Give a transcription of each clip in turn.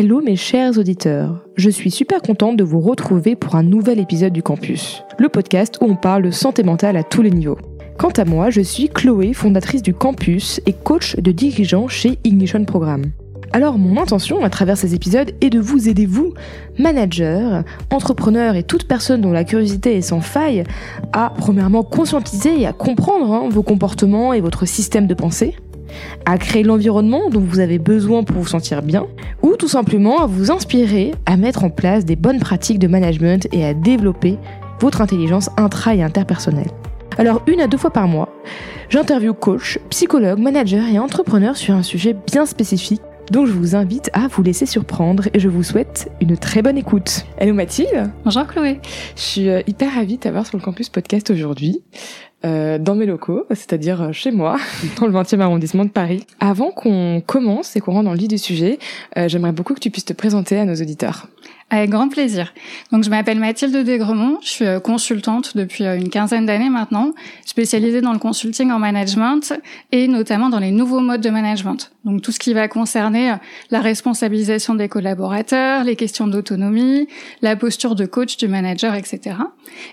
Hello mes chers auditeurs, je suis super contente de vous retrouver pour un nouvel épisode du campus, le podcast où on parle de santé mentale à tous les niveaux. Quant à moi, je suis Chloé, fondatrice du campus et coach de dirigeants chez Ignition Programme. Alors mon intention à travers ces épisodes est de vous aider, vous, managers, entrepreneurs et toute personne dont la curiosité est sans faille, à premièrement conscientiser et à comprendre hein, vos comportements et votre système de pensée, à créer l'environnement dont vous avez besoin pour vous sentir bien, ou tout simplement à vous inspirer à mettre en place des bonnes pratiques de management et à développer votre intelligence intra et interpersonnelle. Alors une à deux fois par mois, j'interviewe coach, psychologue, manager et entrepreneur sur un sujet bien spécifique donc je vous invite à vous laisser surprendre et je vous souhaite une très bonne écoute. Hello Mathilde. Bonjour Chloé. Je suis euh, hyper ravie de t'avoir sur le campus podcast aujourd'hui. Euh, dans mes locaux, c'est-à-dire euh, chez moi, dans le 20e arrondissement de Paris. Avant qu'on commence et qu'on rentre dans le lit du sujet, j'aimerais beaucoup que tu puisses te présenter à nos auditeurs. Avec grand plaisir. Donc je m'appelle Mathilde Desgremont, je suis euh, consultante depuis euh, une quinzaine d'années maintenant, spécialisée dans le consulting en management et notamment dans les nouveaux modes de management. Donc tout ce qui va concerner euh, la responsabilisation des collaborateurs, les questions d'autonomie, la posture de coach du manager, etc.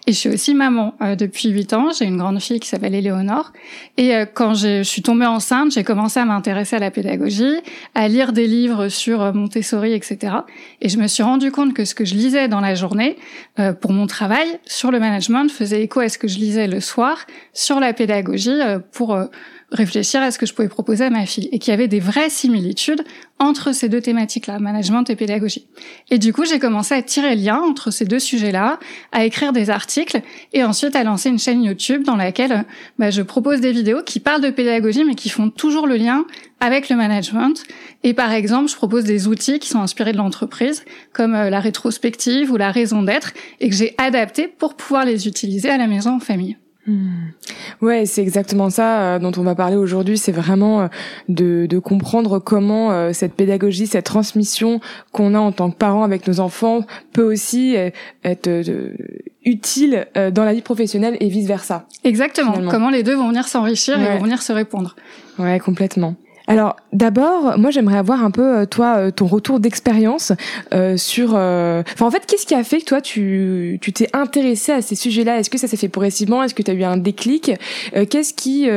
Et je suis aussi maman depuis huit ans, j'ai une grande fille qui s'appelle Éléonore et quand je suis tombée enceinte, j'ai commencé à m'intéresser à la pédagogie, à lire des livres sur Montessori, etc. Et je me suis rendu compte que ce que je lisais dans la journée euh, pour mon travail sur le management faisait écho à ce que je lisais le soir sur la pédagogie euh, pour euh, réfléchir à ce que je pouvais proposer à ma fille et qu'il y avait des vraies similitudes entre ces deux thématiques-là, management et pédagogie. Et du coup, j'ai commencé à tirer le lien entre ces deux sujets-là, à écrire des articles et ensuite à lancer une chaîne YouTube dans laquelle bah, je propose des vidéos qui parlent de pédagogie mais qui font toujours le lien avec le management. Et par exemple, je propose des outils qui sont inspirés de l'entreprise, comme euh, la rétrospective ou la raison d'être, et que j'ai adapté pour pouvoir les utiliser à la maison en famille. Ouais, c'est exactement ça euh, dont on va parler aujourd'hui. C'est vraiment euh, de, de, comprendre comment euh, cette pédagogie, cette transmission qu'on a en tant que parents avec nos enfants peut aussi être utile dans la vie professionnelle et vice versa. Exactement. Comment les deux vont venir s'enrichir et vont venir se répondre. Ouais, complètement. Alors d'abord, moi j'aimerais avoir un peu euh, toi euh, ton retour d'expérience euh, sur. Enfin en fait, qu'est-ce qui a fait que toi tu tu t'es intéressé à ces sujets-là? Est-ce que ça s'est fait progressivement? Est-ce que tu as eu un déclic? Qu'est-ce qui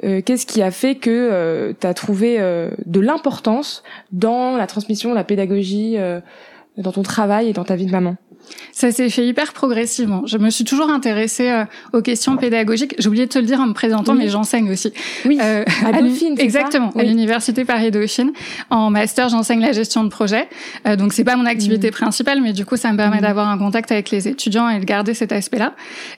qu'est-ce qui a fait que tu as trouvé de l'importance dans la transmission, la pédagogie, dans ton travail et dans ta vie de maman? Ça s'est fait hyper progressivement. Je me suis toujours intéressée euh, aux questions pédagogiques. J'ai oublié de te le dire en me présentant, mais j'enseigne aussi. Oui, euh, à Dauphine, Exactement, à l'université Paris-Dauphine. En master, j'enseigne la gestion de projet. Euh, donc c'est pas mon activité mm. principale, mais du coup, ça me permet mm. d'avoir un contact avec les étudiants et de garder cet aspect-là.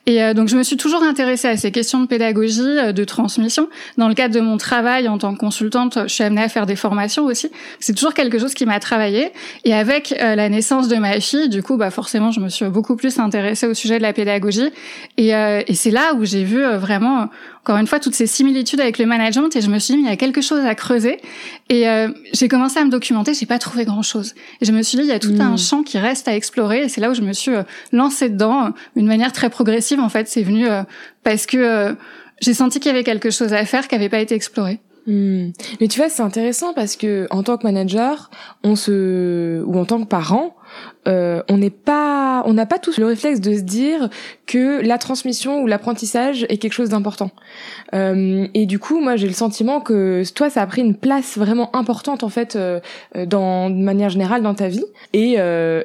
Et euh, donc je me suis toujours intéressée à ces questions de pédagogie, de transmission. Dans le cadre de mon travail en tant que consultante, je suis amenée à faire des formations aussi. C'est toujours quelque chose qui m'a travaillé. Et avec la naissance de ma fille, du coup, bah forcément je me suis beaucoup plus intéressée au sujet de la pédagogie. Et, euh, et c'est là où j'ai vu euh, vraiment, encore une fois, toutes ces similitudes avec le management. Et je me suis dit, il y a quelque chose à creuser. Et euh, j'ai commencé à me documenter. J'ai pas trouvé grand-chose. Et je me suis dit, il y a tout un hmm. champ qui reste à explorer. Et c'est là où je me suis lancée dedans, d'une manière très progressive. En fait, c'est venu parce que j'ai senti qu'il y avait quelque chose à faire qui n'avait pas été exploré. Hmm. Mais tu vois, c'est intéressant parce que en tant que manager, on se ou en tant que parent, euh, on n'est pas, on n'a pas tous le réflexe de se dire que la transmission ou l'apprentissage est quelque chose d'important. Euh, et du coup, moi, j'ai le sentiment que toi, ça a pris une place vraiment importante en fait, euh, dans de manière générale dans ta vie. Et,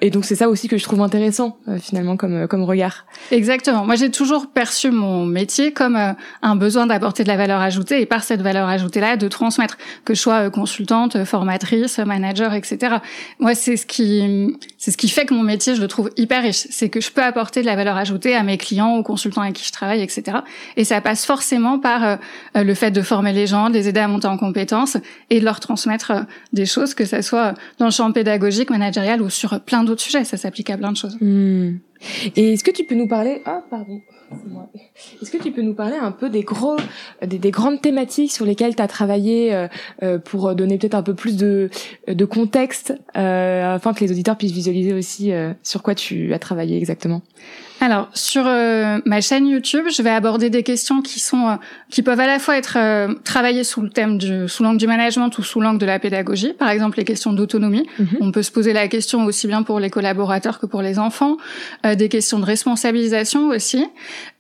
et donc c'est ça aussi que je trouve intéressant finalement comme comme regard. Exactement. Moi, j'ai toujours perçu mon métier comme un besoin d'apporter de la valeur ajoutée et par cette valeur ajoutée là, de transmettre, que je sois consultante, formatrice, manager, etc. Moi, c'est ce qui c'est ce qui fait que mon métier, je le trouve hyper riche. C'est que je peux apporter de la valeur ajoutée à mes clients, aux consultants avec qui je travaille, etc. Et ça passe forcément par euh, le fait de former les gens, de les aider à monter en compétences et de leur transmettre euh, des choses, que ça soit dans le champ pédagogique, managérial ou sur plein d'autres sujets. Ça s'applique à plein de choses. Hmm. Et est-ce que tu peux nous parler Ah, pardon. Est-ce que tu peux nous parler un peu des gros, des, des grandes thématiques sur lesquelles tu as travaillé euh, euh, pour donner peut-être un peu plus de, de contexte euh, afin que les auditeurs puissent visualiser aussi sur quoi tu as travaillé exactement? Alors sur euh, ma chaîne YouTube, je vais aborder des questions qui sont euh, qui peuvent à la fois être euh, travaillées sous le thème du sous l'angle du management ou sous l'angle de la pédagogie. Par exemple, les questions d'autonomie. Mhm. On peut se poser la question aussi bien pour les collaborateurs que pour les enfants. des questions de responsabilisation aussi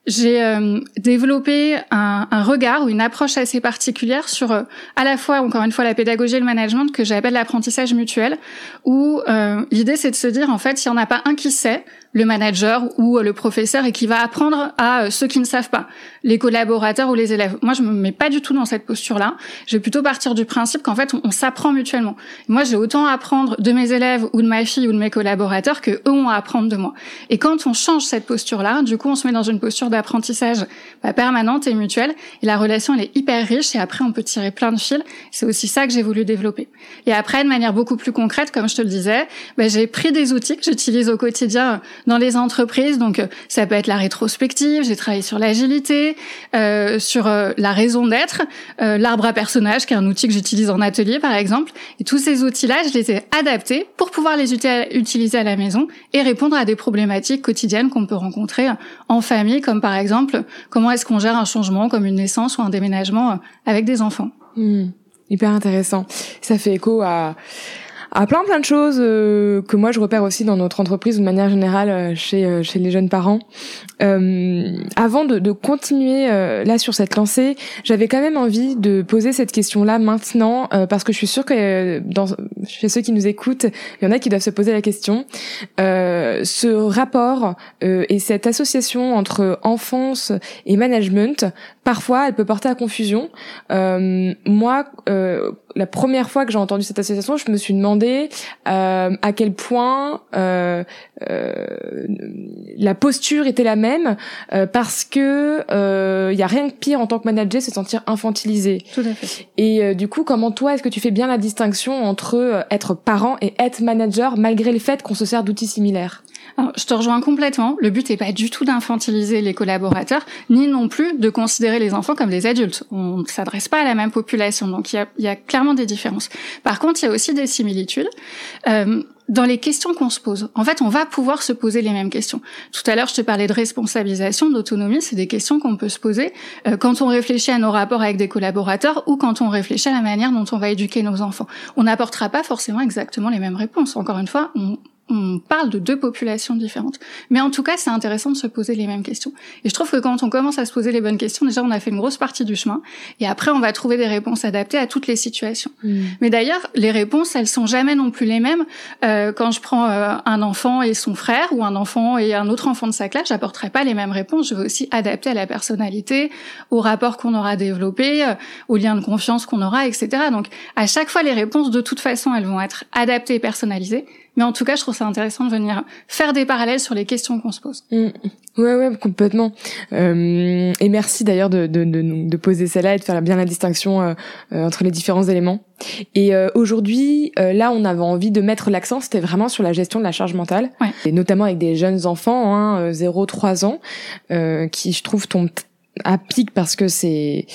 j'ai euh, développé un, un, regard ou une approche assez particulière sur euh, à la fois encore une fois la pédagogie et le management que j'appelle l'apprentissage mutuel où euh, l'idée c'est de se dire en fait s'il n'y en a pas un qui sait le manager ou le professeur et qui va apprendre à ceux qui ne savent pas, les collaborateurs ou les élèves. Moi, je me mets pas du tout dans cette posture-là. Je vais plutôt partir du principe qu'en fait, on, s'apprend mutuellement. Moi, j'ai autant à apprendre de mes élèves ou de ma fille ou de mes collaborateurs que eux ont à apprendre de moi. Et quand on change cette posture-là, du coup, on se met dans une posture d'apprentissage bah, permanente et mutuelle. Et la relation, elle est hyper riche. Et après, on peut tirer plein de fils. C'est aussi ça que j'ai voulu développer. Et après, de manière beaucoup plus concrète, comme je te le disais, bah, j'ai pris des outils que j'utilise au quotidien dans les entreprises. Donc, euh, ça peut être la rétrospective. J'ai travaillé sur l'agilité, euh, sur euh, la raison d'être, l'arbre à personnages, qui est un outil que j'utilise en atelier, par exemple. Et tous ces outils-là, je les ai adaptés pour pouvoir les utiliser à la maison et répondre à des problématiques quotidiennes qu'on peut rencontrer en famille, comme par exemple comment est-ce qu'on gère un changement comme une naissance ou un déménagement avec des enfants. Hmm. hyper intéressant. Ça fait écho à à plein plein de choses euh, que moi je repère aussi dans notre entreprise de manière générale euh, chez euh, chez les jeunes parents. avant de, de continuer là sur cette lancée, j'avais quand même envie de poser cette question-là maintenant parce que je suis sûre que dans chez ceux qui nous écoutent, il y en a qui doivent se poser la question. ce rapport et cette association entre enfance et management, parfois, elle peut porter à confusion. moi, la première fois que j'ai entendu cette association, je me suis demandé euh, à quel point euh, euh, la posture était la même, euh, parce que il euh, y a rien de pire en tant que manager, c'est se sentir infantilisé. Tout à fait. Et euh, du coup, comment toi, est-ce que tu fais bien la distinction entre être parent et être manager, malgré le fait qu'on se sert d'outils similaires? Je te rejoins complètement. Le but n'est pas du tout d'infantiliser les collaborateurs, ni non plus de considérer les enfants comme des adultes. On ne s'adresse pas à la même population, donc il y a, y clairement des différences. Par contre, il y a aussi des similitudes. Euh, dans les questions qu'on se pose. En fait, on va pouvoir se poser les mêmes questions. Tout à l'heure, je te parlais de responsabilisation, d'autonomie. C'est des questions qu'on peut se poser euh, quand on réfléchit à nos rapports avec des collaborateurs ou quand on réfléchit à la manière dont on va éduquer nos enfants. On n'apportera pas forcément exactement les mêmes réponses. Encore une fois, on, on parle de deux populations différentes. Mais en tout cas, c'est intéressant de se poser les mêmes questions. Et je trouve que quand on commence à se poser les bonnes questions, déjà, on a fait une grosse partie du chemin. Et après, on va trouver des réponses adaptées à toutes les situations. Hmm. Mais d'ailleurs, les réponses, elles sont jamais non plus les mêmes. Euh, quand je prends euh, un enfant et son frère, ou un enfant et un autre enfant de sa classe, j'apporterai pas les mêmes réponses. Je vais aussi adapter à la personnalité, au rapport qu'on aura développé, euh, au lien de confiance qu'on aura, etc. Donc, à chaque fois, les réponses, de toute façon, elles vont être adaptées et personnalisées. Mais en tout cas, je trouve ça intéressant de venir faire des parallèles sur les questions qu'on se pose. Mmh. Ouais, ouais, complètement. Euh, et merci d'ailleurs de, de, de, de, poser celle-là et de faire bien la distinction euh, euh entre les différents éléments. Et euh, aujourd'hui, là, on avait envie de mettre l'accent, c'était vraiment sur la gestion de la charge mentale, ouais. et notamment avec des jeunes enfants, hein, 0-3 ans, qui, je trouve, tombent à pic parce que c'est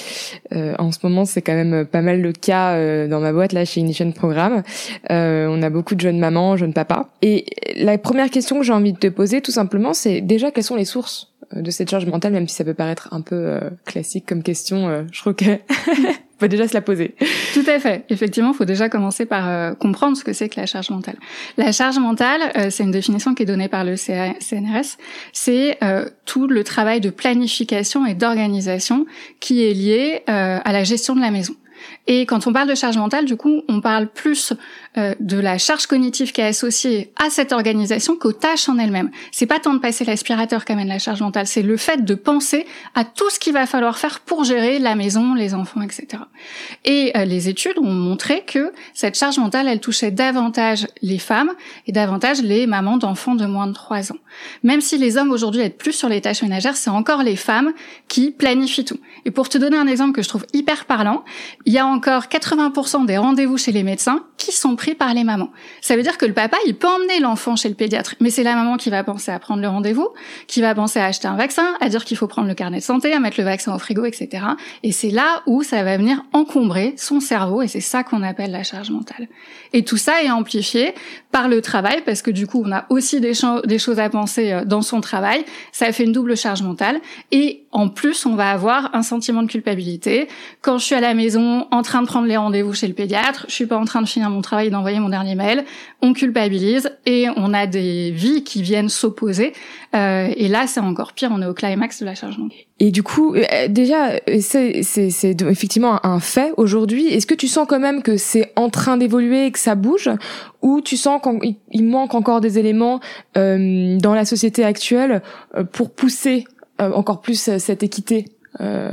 euh, en ce moment c'est quand même pas mal le cas euh, dans ma boîte là chez Ignition Programme. Euh, on a beaucoup de jeunes mamans, jeunes papas. Et la première question que j'ai envie de te poser tout simplement, c'est déjà quelles sont les sources de cette charge mentale, même si ça peut paraître un peu classique comme question. je crois que faut déjà se la poser. Tout à fait. Effectivement, faut déjà commencer par euh, comprendre ce que c'est que la charge mentale. La charge mentale, euh, c'est une définition qui est donnée par le CNRS. C'est euh, tout le travail de planification et d'organisation qui est lié à la gestion de la maison. Et quand on parle de charge mentale, du coup, on parle plus euh, de la charge cognitive qui est associée à cette organisation qu'aux tâches en elles-mêmes. C'est pas tant de passer l'aspirateur qu'amène la charge mentale, c'est le fait de penser à tout ce qu'il va falloir faire pour gérer la maison, les enfants, etc. Et euh, les études ont montré que cette charge mentale, elle touchait davantage les femmes et davantage les mamans d'enfants de moins de 3 ans. Même si les hommes aujourd'hui aident plus sur les tâches ménagères, c'est encore les femmes qui planifient tout. Et pour te donner un exemple que je trouve hyper parlant, il y a encore 80% des rendez-vous chez les médecins qui sont pris par les mamans. Ça veut dire que le papa, il peut emmener l'enfant chez le pédiatre, mais c'est la maman qui va penser à prendre le rendez-vous, qui va penser à acheter un vaccin, à dire qu'il faut prendre le carnet de santé, à mettre le vaccin au frigo, etc. Et c'est là où ça va venir encombrer son cerveau, et c'est ça qu'on appelle la charge mentale. Et tout ça est amplifié par le travail, parce que du coup, on a aussi des, des choses à penser euh, dans son travail. Ça fait une double charge mentale. Et en plus, on va avoir un sentiment de culpabilité. Quand je suis à la maison, en train de prendre les rendez-vous chez le pédiatre, je suis pas en train de finir mon travail d'envoyer mon dernier mail, on culpabilise et on a des vies qui viennent s'opposer. Euh, et là, c'est encore pire, on est au climax de la charge mentale. Et du coup, euh, déjà, c'est effectivement un fait aujourd'hui. Est-ce que tu sens quand même que c'est en train d'évoluer et que ça bouge Ou tu sens qu'il manque encore des éléments euh, dans la société actuelle euh, pour pousser euh, encore plus euh, cette équité euh,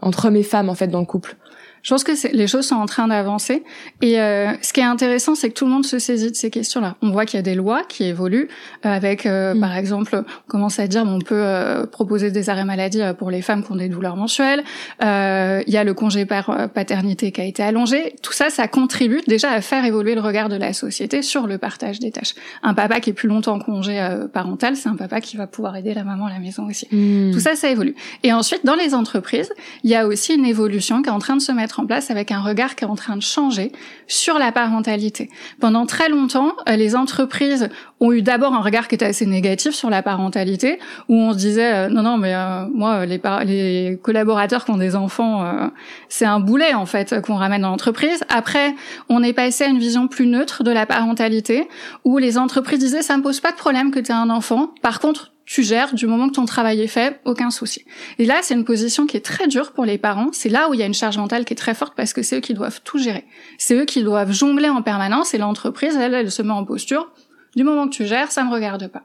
entre hommes et femmes en fait dans le couple? Je pense que les choses sont en train d'avancer. Et euh, ce qui est intéressant, c'est que tout le monde se saisit de ces questions-là. On voit qu'il y a des lois qui évoluent, euh, avec, euh, mm. par exemple, on commence à dire, on peut euh, proposer des arrêts maladie euh, pour les femmes qui ont des douleurs mensuelles. Il y a le congé par paternité qui a été allongé. Tout ça, ça contribue déjà à faire évoluer le regard de la société sur le partage des tâches. Un papa qui est plus longtemps en congé parental, c'est un papa qui va pouvoir aider la maman à la maison aussi. Mm. Tout ça, ça évolue. Et ensuite, dans les entreprises, il y a aussi une évolution qui est en train de se mettre en place avec un regard qui est en train de changer sur la parentalité. Pendant très longtemps, euh, les entreprises ont eu d'abord un regard qui était assez négatif sur la parentalité, où on se disait euh, non non mais euh, moi les, les collaborateurs qui ont des enfants, c'est un boulet en fait qu'on ramène dans l'entreprise. Après, on est passé à une vision plus neutre de la parentalité, où les entreprises disaient ça me pose pas de problème que tu aies un enfant. Par contre, tu gères du moment que ton travail est fait, aucun souci. Et là, c'est une position qui est très dure pour les parents. C'est là où il y a une charge mentale qui est très forte parce que c'est eux qui doivent tout gérer. C'est eux qui doivent jongler en permanence et l'entreprise, elle, elle se met en posture. Du moment que tu gères, ça me regarde pas.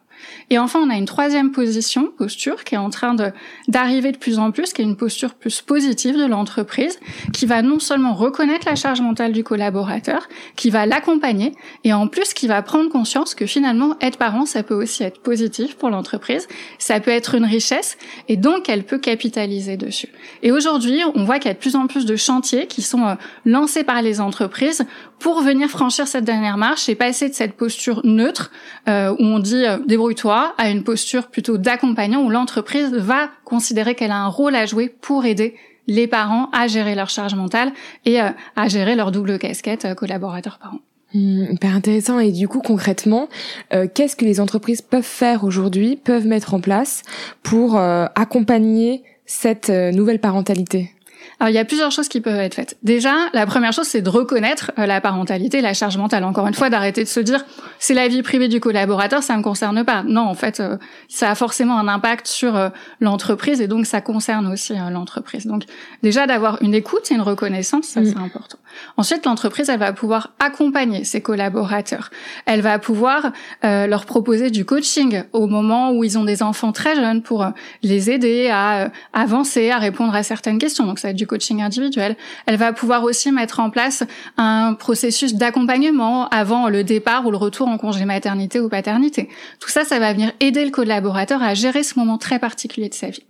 Et enfin, on a une troisième position, posture, qui est en train de d'arriver de plus en plus, qui est une posture plus positive de l'entreprise, qui va non seulement reconnaître la charge mentale du collaborateur, qui va l'accompagner, et en plus qui va prendre conscience que finalement, être parent, ça peut aussi être positif pour l'entreprise, ça peut être une richesse, et donc elle peut capitaliser dessus. Et aujourd'hui, on voit qu'il y a de plus en plus de chantiers qui sont euh, lancés par les entreprises pour venir franchir cette dernière marche et passer de cette posture neutre euh, où on dit euh, toi à une posture plutôt d'accompagnant où l'entreprise va considérer qu'elle a un rôle à jouer pour aider les parents à gérer leur charge mentale et euh, à gérer leur double casquette euh, collaborateur-parent. Hmm, hyper intéressant. Et du coup, concrètement, euh, qu'est-ce que les entreprises peuvent faire aujourd'hui, peuvent mettre en place pour accompagner cette nouvelle parentalité? Alors il y a plusieurs choses qui peuvent être faites. Déjà, la première chose, c'est de reconnaître euh, la parentalité, la charge mentale. Encore une fois, d'arrêter de se dire c'est la vie privée du collaborateur, ça me concerne pas. Non, en fait, euh, ça a forcément un impact sur euh, l'entreprise et donc ça concerne aussi l'entreprise. Donc déjà d'avoir une écoute et une reconnaissance, ça c'est mm. important. Ensuite, l'entreprise, elle va pouvoir accompagner ses collaborateurs. Elle va pouvoir leur proposer du coaching au moment où ils ont des enfants très jeunes pour les aider à avancer, à répondre à certaines questions. Donc ça va être du coaching individuel. Elle va pouvoir aussi mettre en place un processus d'accompagnement avant le départ ou le retour en congé maternité ou paternité. Tout ça, ça va venir aider le collaborateur à gérer ce moment très particulier de sa vie.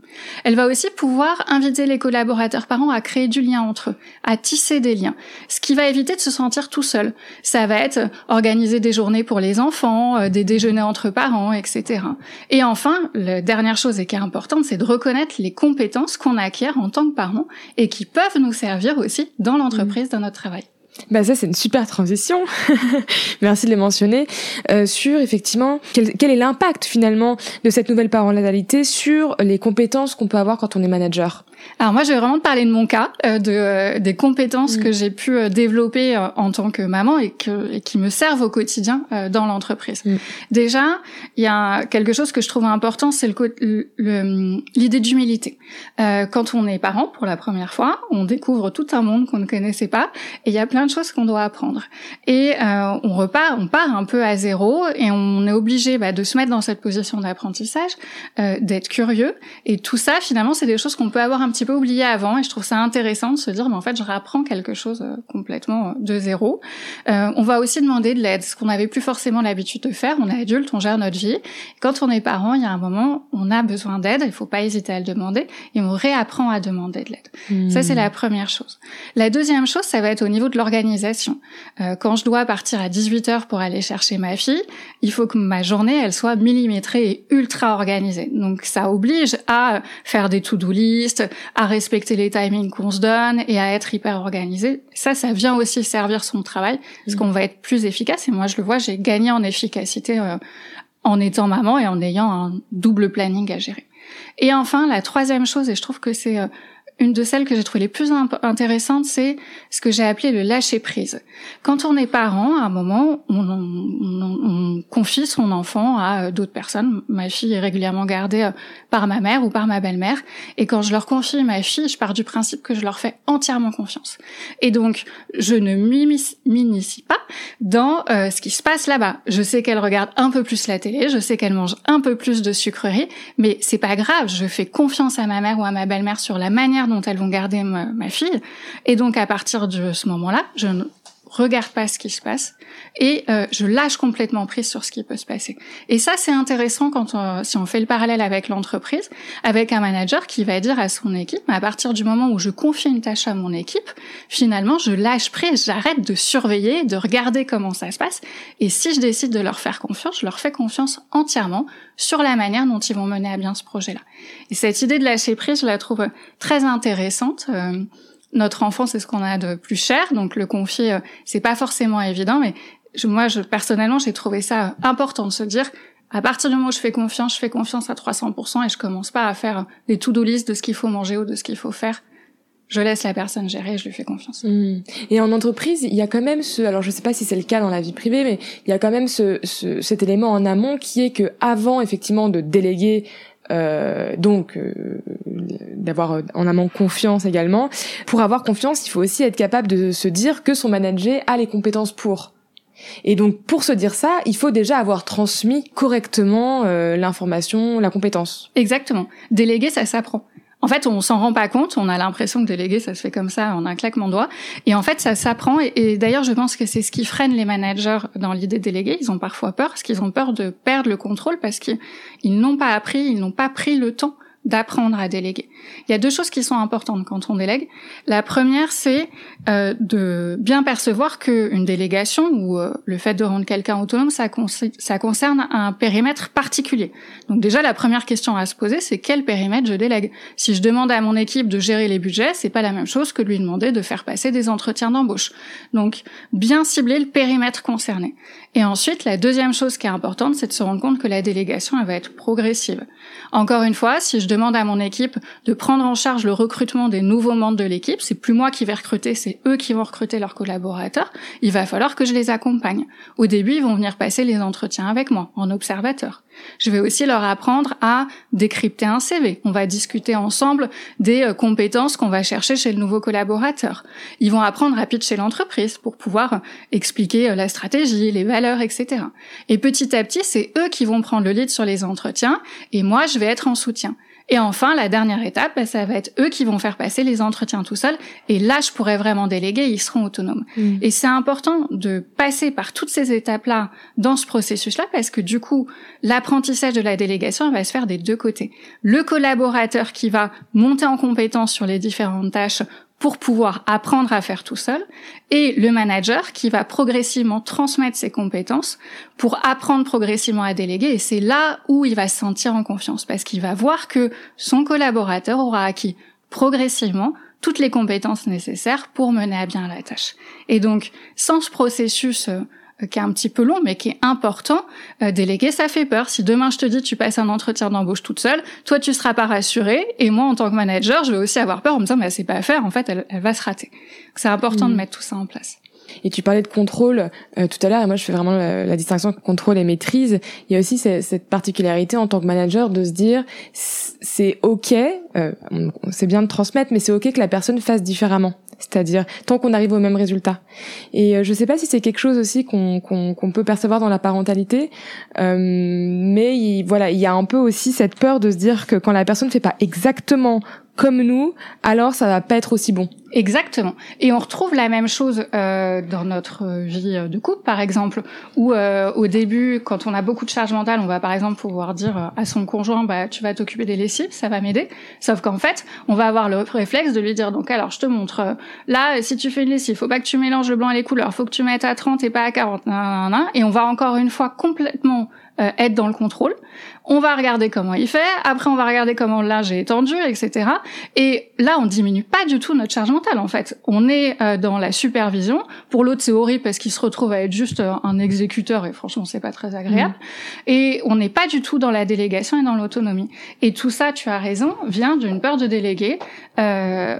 Elle va aussi pouvoir inviter les collaborateurs parents à créer du lien entre eux, à tisser des liens, ce qui va éviter de se sentir tout seul. Ça va être organiser des journées pour les enfants, euh, des déjeuners entre parents, etc. Et enfin, la dernière chose et qui est importante, c'est de reconnaître les compétences qu'on acquiert en tant que parents et qui peuvent nous servir aussi dans l'entreprise, mmh. dans notre travail. Bah ça c'est une super transition. Merci de les mentionner euh, sur effectivement quel, quel est l'impact finalement de cette nouvelle parentalité sur les compétences qu'on peut avoir quand on est manager? Alors moi, je vais vraiment te parler de mon cas, euh, de euh, des compétences mm. que j'ai pu euh, développer en tant que maman et, que, et qui me servent au quotidien dans l'entreprise. Mm. Déjà, il y a quelque chose que je trouve important, c'est le l'idée d'humilité. quand on est parent pour la première fois, on découvre tout un monde qu'on ne connaissait pas et il y a plein de choses qu'on doit apprendre. Et on repart, on part un peu à zéro et on est obligé bah, de se mettre dans cette position d'apprentissage, d'être curieux et tout ça, finalement, c'est des choses qu'on peut avoir un petit peu oublié avant et je trouve ça intéressant de se dire mais en fait je réapprends quelque chose euh, complètement euh, de zéro. Euh, on va aussi demander de l'aide, ce qu'on n'avait plus forcément l'habitude de faire. On est adulte, on gère notre vie. Quand on est parent, il y a un moment on a besoin d'aide, il faut pas hésiter à le demander et on réapprend à demander de l'aide. Ça c'est la première chose. La deuxième chose, ça va être au niveau de l'organisation. Quand je dois partir à 18 heures pour aller chercher ma fille, il faut que ma journée elle soit millimétrée et ultra organisée. Donc ça oblige à faire des to-do list, à respecter les timings qu'on se donne et à être hyper organisé. Ça, ça vient aussi servir son travail parce qu'on va être plus efficace. Et moi, je le vois, j'ai gagné en efficacité euh, en étant maman et en ayant un double planning à gérer. Et enfin, la troisième chose, et je trouve que c'est euh, une de celles que j'ai trouvées les plus intéressantes, c'est ce que j'ai appelé le lâcher prise. Quand on est parent, à un moment, on, on, on confie son enfant à euh, d'autres personnes. Ma fille est régulièrement gardée euh, par ma mère ou par ma belle-mère, et quand je leur confie ma fille, je pars du principe que je leur fais entièrement confiance. Et donc, je ne m'initie pas dans euh, ce qui se passe là-bas. Je sais qu'elle regarde un peu plus la télé, je sais qu'elle mange un peu plus de sucreries, mais c'est pas grave. Je fais confiance à ma mère ou à ma belle-mère sur la manière dont elles vont garder ma, fille. Et donc à partir de ce moment-là, je regarde pas ce qui se passe et euh, je lâche complètement prise sur ce qui peut se passer. Et ça, c'est intéressant quand on, si on fait le parallèle avec l'entreprise, avec un manager qui va dire à son équipe, à partir du moment où je confie une tâche à mon équipe, finalement, je lâche prise, j'arrête de surveiller, de regarder comment ça se passe. Et si je décide de leur faire confiance, je leur fais confiance entièrement sur la manière dont ils vont mener à bien ce projet-là. Et cette idée de lâcher prise, je la trouve très intéressante. Euh, notre enfant, c'est ce qu'on a de plus cher, donc le confier, euh, c'est pas forcément évident, mais moi, je, personnellement, j'ai trouvé ça important de se dire, à partir du moment où je fais confiance, je fais confiance à 300% et je commence pas à faire des to-do list de ce qu'il faut manger ou de ce qu'il faut faire. Je laisse la personne gérer, je lui fais confiance. Mmh. Et en entreprise, il y a quand même ce, alors je sais pas si c'est le cas dans la vie privée, mais il y a quand même ce, ce cet élément en amont qui est que avant effectivement de déléguer euh, donc euh, d'avoir en amont confiance également. Pour avoir confiance, il faut aussi être capable de se dire que son manager a les compétences pour. Et donc pour se dire ça, il faut déjà avoir transmis correctement euh, l'information, la compétence. Exactement. Déléguer, ça s'apprend. En fait, on s'en rend pas compte, on a l'impression que déléguer, ça se fait comme ça en un claquement de doigts. Et en fait, ça s'apprend. Et, d'ailleurs, je pense que c'est ce qui freine les managers dans l'idée de déléguer. Ils ont parfois peur, parce qu'ils ont peur de perdre le contrôle, parce qu'ils n'ont pas appris, ils n'ont pas pris le temps d'apprendre à déléguer. Il y a deux choses qui sont importantes quand on délègue. La première, c'est euh, de bien percevoir qu'une délégation ou euh, le fait de rendre quelqu'un autonome, ça, concerne un périmètre particulier. Donc déjà, la première question à se poser, c'est quel périmètre je délègue? Si je demande à mon équipe de gérer les budgets, c'est pas la même chose que lui demander de faire passer des entretiens d'embauche. Donc bien cibler le périmètre concerné. Et ensuite, la deuxième chose qui est importante, c'est de se rendre compte que la délégation, elle va être progressive. Encore une fois, si je demande à mon équipe de prendre en charge le recrutement des nouveaux membres de l'équipe, c'est plus moi qui vais recruter, c'est eux qui vont recruter leurs collaborateurs, il va falloir que je les accompagne. Au début, ils vont venir passer les entretiens avec moi, en observateur. Je vais aussi leur apprendre à décrypter un CV. On va discuter ensemble des euh, compétences qu'on va chercher chez le nouveau collaborateur. Ils vont apprendre à pitcher l'entreprise pour pouvoir expliquer euh, la stratégie, les valeurs, etc. Et petit à petit, c'est eux qui vont prendre le lead sur les entretiens et moi, je vais être en soutien. Et enfin, la dernière étape, bah, ça va être eux qui vont faire passer les entretiens tout seuls. Et là, je pourrais vraiment déléguer, ils seront autonomes. Mm. Et c'est important de passer par toutes ces étapes-là dans ce processus-là, parce que du coup, l'apprentissage de la délégation va se faire des deux côtés. Le collaborateur qui va monter en compétence sur les différentes tâches pour pouvoir apprendre à faire tout seul, et le manager qui va progressivement transmettre ses compétences pour apprendre progressivement à déléguer. Et c'est là où il va se sentir en confiance, parce qu'il va voir que son collaborateur aura acquis progressivement toutes les compétences nécessaires pour mener à bien la tâche. Et donc, sans ce processus euh, qui est un petit peu long, mais qui est important. Euh, déléguer, ça fait peur. Si demain je te dis tu passes un entretien d'embauche toute seule, toi tu seras pas rassuré, et moi en tant que manager, je vais aussi avoir peur en me disant mais c'est pas à faire. En fait, elle, va se rater. C'est important de mmh. mettre tout ça en place. Et tu parlais de contrôle euh, tout à l'heure, et moi je fais vraiment la, distinction contrôle et maîtrise. Il y a aussi cette, particularité en tant que manager de se dire c'est ok, euh, c'est bien de transmettre, mais c'est ok que la personne fasse différemment. C'est-à-dire tant qu'on arrive au même résultat. Et euh, je sais pas si c'est quelque chose aussi qu'on qu'on peut percevoir dans la parentalité, euh, mais il, voilà, il y a un peu aussi cette peur de se dire que quand la personne ne fait pas exactement comme nous, alors ça va pas être aussi bon. Exactement. Et on retrouve la même chose euh, dans notre vie de couple, par exemple, où euh, au début, quand on a beaucoup de charge mentale, on va par exemple pouvoir dire à son conjoint, bah tu vas t'occuper des lessives, ça va m'aider. Sauf qu'en fait, on va avoir le réflexe de lui dire, donc alors je te montre, euh, là si tu fais une lessive, faut pas que tu mélanges le blanc et les couleurs, faut que tu mettes à 30 et pas à 40, et on va encore une fois complètement euh, être dans le contrôle. On va regarder comment il fait, après on va regarder comment linge est étendu, etc. Et là, on diminue pas du tout notre charge mentale en fait. On est euh, dans la supervision. Pour l'autre, c'est horrible parce qu'il se retrouve à être juste euh, un exécuteur et franchement, c'est pas très agréable. Mmh. Et on n'est pas du tout dans la délégation et dans l'autonomie. Et tout ça, tu as raison, vient d'une peur de déléguer. Euh,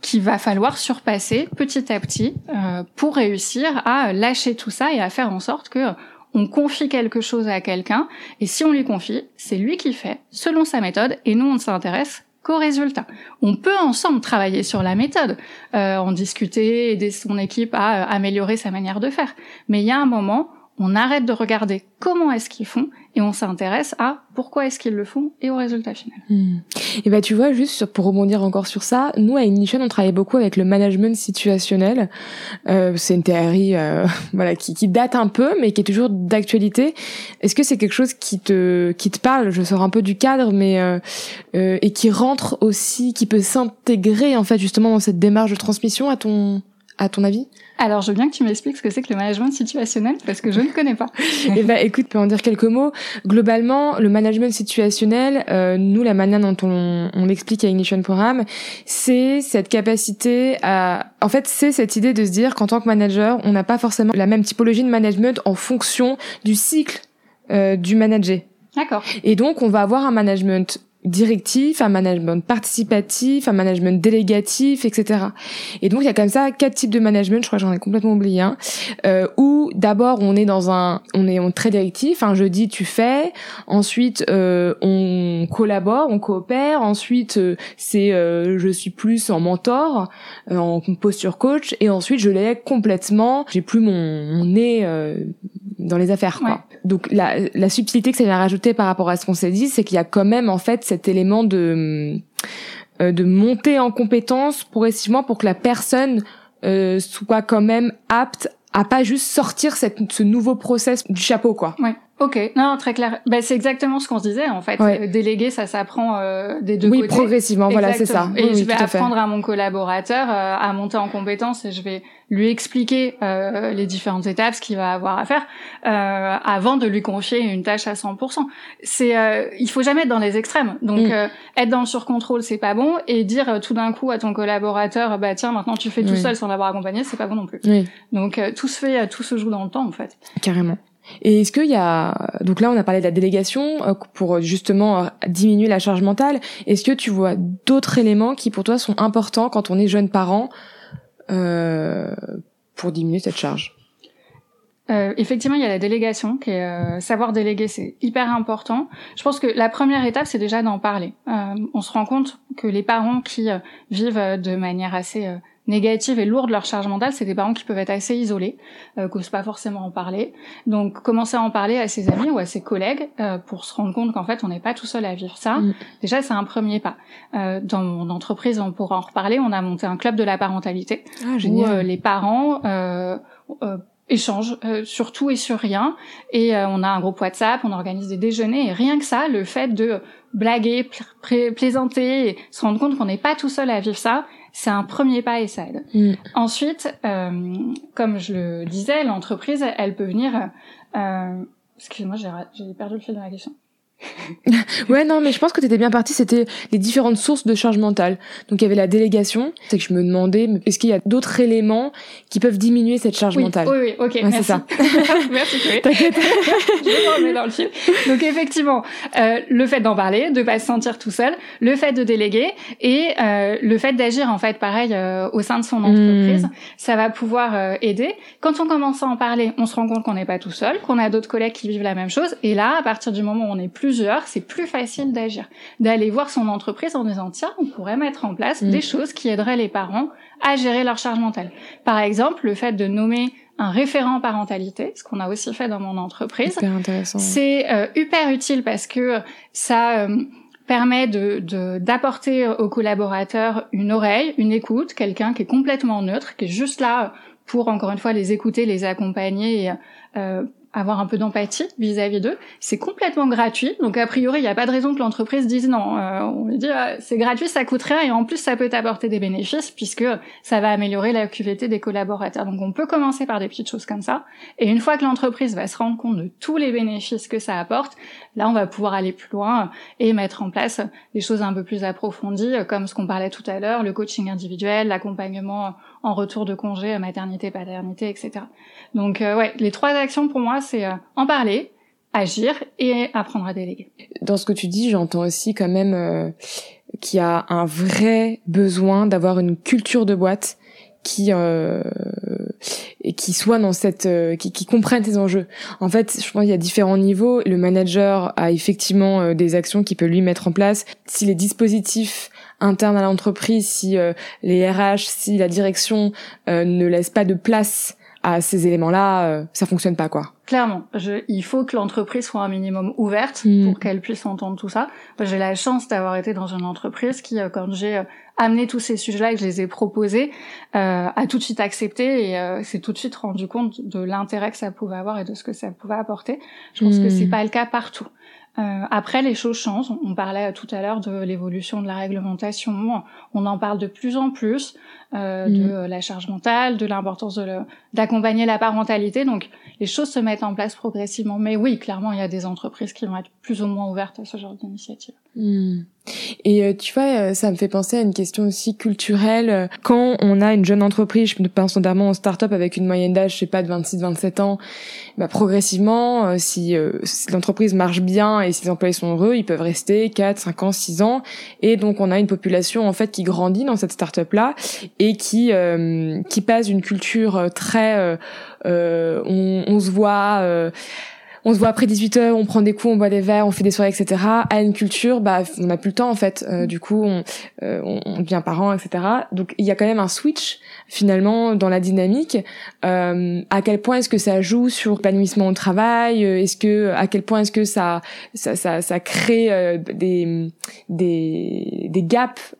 qu'il va falloir surpasser petit à petit euh, pour réussir à lâcher tout ça et à faire en sorte que on confie quelque chose à quelqu'un, et si on lui confie, c'est lui qui fait, selon sa méthode, et nous, on ne s'intéresse qu'au résultat. On peut ensemble travailler sur la méthode, euh, en discuter, aider son équipe à euh, améliorer sa manière de faire. Mais il y a un moment, on arrête de regarder comment est-ce qu'ils font et on s'intéresse à pourquoi est-ce qu'ils le font et au résultat final. Hmm. Et bah tu vois juste pour rebondir encore sur ça, nous à Ignition on travaille beaucoup avec le management situationnel. Euh, c'est une théorie euh, voilà qui, qui, date un peu mais qui est toujours d'actualité. Est-ce que c'est quelque chose qui te qui te parle? Je sors un peu du cadre mais euh, euh, et qui rentre aussi, qui peut s'intégrer en fait justement dans cette démarche de transmission à ton à ton avis? Alors, je veux bien que tu m'expliques ce que c'est que le management situationnel, parce que je ne connais pas. eh ben, écoute, peux en dire quelques mots. Globalement, le management situationnel, euh, nous, la manière dont on, on l'explique à Ignition Programme, c'est cette capacité à, en fait, c'est cette idée de se dire qu'en tant que manager, on n'a pas forcément la même typologie de management en fonction du cycle euh, du manager. D'accord. Et donc, on va avoir un management directif, un management participatif, un management délégatif, etc. Et donc il y a comme ça quatre types de management, je crois que j'en ai complètement oublié un, euh, où d'abord on est dans un, on est très directif, un je dis tu fais, ensuite euh, on collabore, on coopère, ensuite euh, c'est euh, je suis plus en mentor, euh, en posture coach, et ensuite je l'ai complètement, j'ai plus mon, nez dans les affaires. Quoi. Donc la, la subtilité que ça vient rajouter par rapport à ce qu'on s'est dit, c'est qu'il y a quand même en fait cet élément de euh, de monter en compétence progressivement pour que la personne euh, soit quand même apte à pas juste sortir cette, ce nouveau process du chapeau quoi. Ouais. Ok, non, très clair. Ben, c'est exactement ce qu'on se disait en fait. Ouais. Déléguer, ça s'apprend euh, des deux oui, côtés. Oui, progressivement, voilà, c'est ça. Et oui, je vais apprendre à, mon collaborateur euh, à monter en compétence et je vais lui expliquer euh, les différentes étapes, ce qu'il va avoir à faire, euh, avant de lui confier une tâche à 100%. C'est, euh, il faut jamais être dans les extrêmes. Donc, mm. Euh, être dans le surcontrôle, c'est pas bon, et dire tout d'un coup à ton collaborateur, bah tiens, maintenant tu fais tout seul sans l'avoir accompagné, c'est pas bon non plus. Donc, tout se fait, tout se joue dans le temps en fait. Carrément. Et est-ce qu'il y a donc là on a parlé de la délégation euh, pour justement euh, diminuer la charge mentale. Est-ce que tu vois d'autres éléments qui pour toi sont importants quand on est jeune parent euh, pour diminuer cette charge? Euh, effectivement, il y a la délégation, qui est euh, savoir déléguer, c'est hyper important. Je pense que la première étape, c'est déjà d'en parler. Euh, on se rend compte que les parents qui vivent de manière assez négative et lourde leur charge mentale, c'est des parents qui peuvent être assez isolés, euh, n'osent pas forcément en parler. Donc commencer à en parler à ses amis ou à ses collègues euh, pour se rendre compte qu'en fait on n'est pas tout seul à vivre ça. Mm. Déjà c'est un premier pas. Euh, dans mon entreprise, on pourra en reparler. On a monté un club de la parentalité ah, où euh, les parents euh, euh, échangent sur tout et sur rien. Et on a un groupe WhatsApp, on organise des déjeuners et rien que ça, le fait de blaguer, plaisanter, et se rendre compte qu'on n'est pas tout seul à vivre ça, c'est un premier pas et ça aide. Mm. Ensuite, euh, comme je le disais, l'entreprise, elle peut venir. Euh, excuse-moi, j'ai perdu le fil de la question. ouais, non, mais je pense que t'étais bien parti. C'était les différentes sources de charge mentale. Donc il y avait la délégation. C'est que je me demandais, est-ce qu'il y a d'autres éléments qui peuvent diminuer cette charge mentale Oui, oui, ok. Ouais, c'est ça. merci, Chloé. T'inquiète. je me remets dans le fil. Donc effectivement, euh, le fait d'en parler, de pas se sentir tout seul, le fait de déléguer et euh, le fait d'agir en fait pareil euh, au sein de son entreprise, mmh. ça va pouvoir aider. Quand on commence à en parler, on se rend compte qu'on n'est pas tout seul, qu'on a d'autres collègues qui vivent la même chose. Et là, à partir du moment où on est plus plusieurs, c'est plus facile d'agir, d'aller voir son entreprise en disant tiens, on pourrait mettre en place mm. des choses qui aideraient les parents à gérer leur charge mentale. Par exemple, le fait de nommer un référent parentalité, ce qu'on a aussi fait dans mon entreprise. C'est euh, hyper utile parce que ça euh, permet de d'apporter aux collaborateurs une oreille, une écoute, quelqu'un qui est complètement neutre, qui est juste là pour encore une fois les écouter, les accompagner et euh, avoir un peu d'empathie vis-à-vis d'eux. C'est complètement gratuit, donc a priori il n'y a pas de raison que l'entreprise dise non. Euh, on lui dit ah, c'est gratuit, ça coûte rien et en plus ça peut t'apporter des bénéfices puisque ça va améliorer la QVT des collaborateurs. Donc on peut commencer par des petites choses comme ça et une fois que l'entreprise va se rendre compte de tous les bénéfices que ça apporte, là on va pouvoir aller plus loin et mettre en place des choses un peu plus approfondies comme ce qu'on parlait tout à l'heure, le coaching individuel, l'accompagnement en retour de congé, maternité, paternité, etc. Donc euh, ouais, les trois actions pour moi, c'est euh, en parler, agir et apprendre à déléguer. Dans ce que tu dis, j'entends aussi quand même euh, qu'il y a un vrai besoin d'avoir une culture de boîte qui euh, qui soit dans cette euh, qui, qui comprennent ces enjeux. En fait, je pense qu'il y a différents niveaux. Le manager a effectivement des actions qu'il peut lui mettre en place. Si les dispositifs internes à l'entreprise, si les RH, si la direction ne laisse pas de place à ces éléments-là, euh, ça fonctionne pas quoi. Clairement, je, il faut que l'entreprise soit un minimum ouverte hmm. pour qu'elle puisse entendre tout ça. J'ai la chance d'avoir été dans une entreprise qui, euh, quand j'ai euh, amené tous ces sujets-là et que je les ai proposés, euh, a tout de suite accepté et s'est tout de suite rendu compte de l'intérêt que ça pouvait avoir et de ce que ça pouvait apporter. Je pense que c'est hmm. pas le cas partout. Euh, après, les choses changent. On parlait tout à l'heure de l'évolution de la réglementation. On en parle de plus en plus euh, de mm. la charge mentale, de l'importance d'accompagner la parentalité. Donc, les choses se mettent en place progressivement. Mais oui, clairement, il y a des entreprises qui vont être plus ou moins ouvertes à ce genre d'initiative. Mm. Et euh, tu vois, euh, ça me fait penser à une question aussi culturelle. Quand on a une jeune entreprise, je pense notamment en start-up avec une moyenne d'âge, je sais pas, de 26-27 ans, bah, progressivement, si, si l'entreprise marche bien et si les employés sont heureux, ils peuvent rester 4, 5 ans, 6 ans. Et donc, on a une population, en fait, qui grandit dans cette start-up-là et qui euh, qui passe d'une culture euh, très euh, on, se voit on se voit après 18 heures, on prend des coups, on boit des verres, on fait des soirées, etc. À une culture, bah, on n'a plus le temps en fait. Euh, du coup, on, euh, on, devient parent, etc. Donc, il y a quand même un switch finalement dans la dynamique. Euh, à quel point est-ce que ça joue sur l'épanouissement au travail? Est-ce que, à quel point est-ce que ça, ça, ça, ça crée des, des, des gaps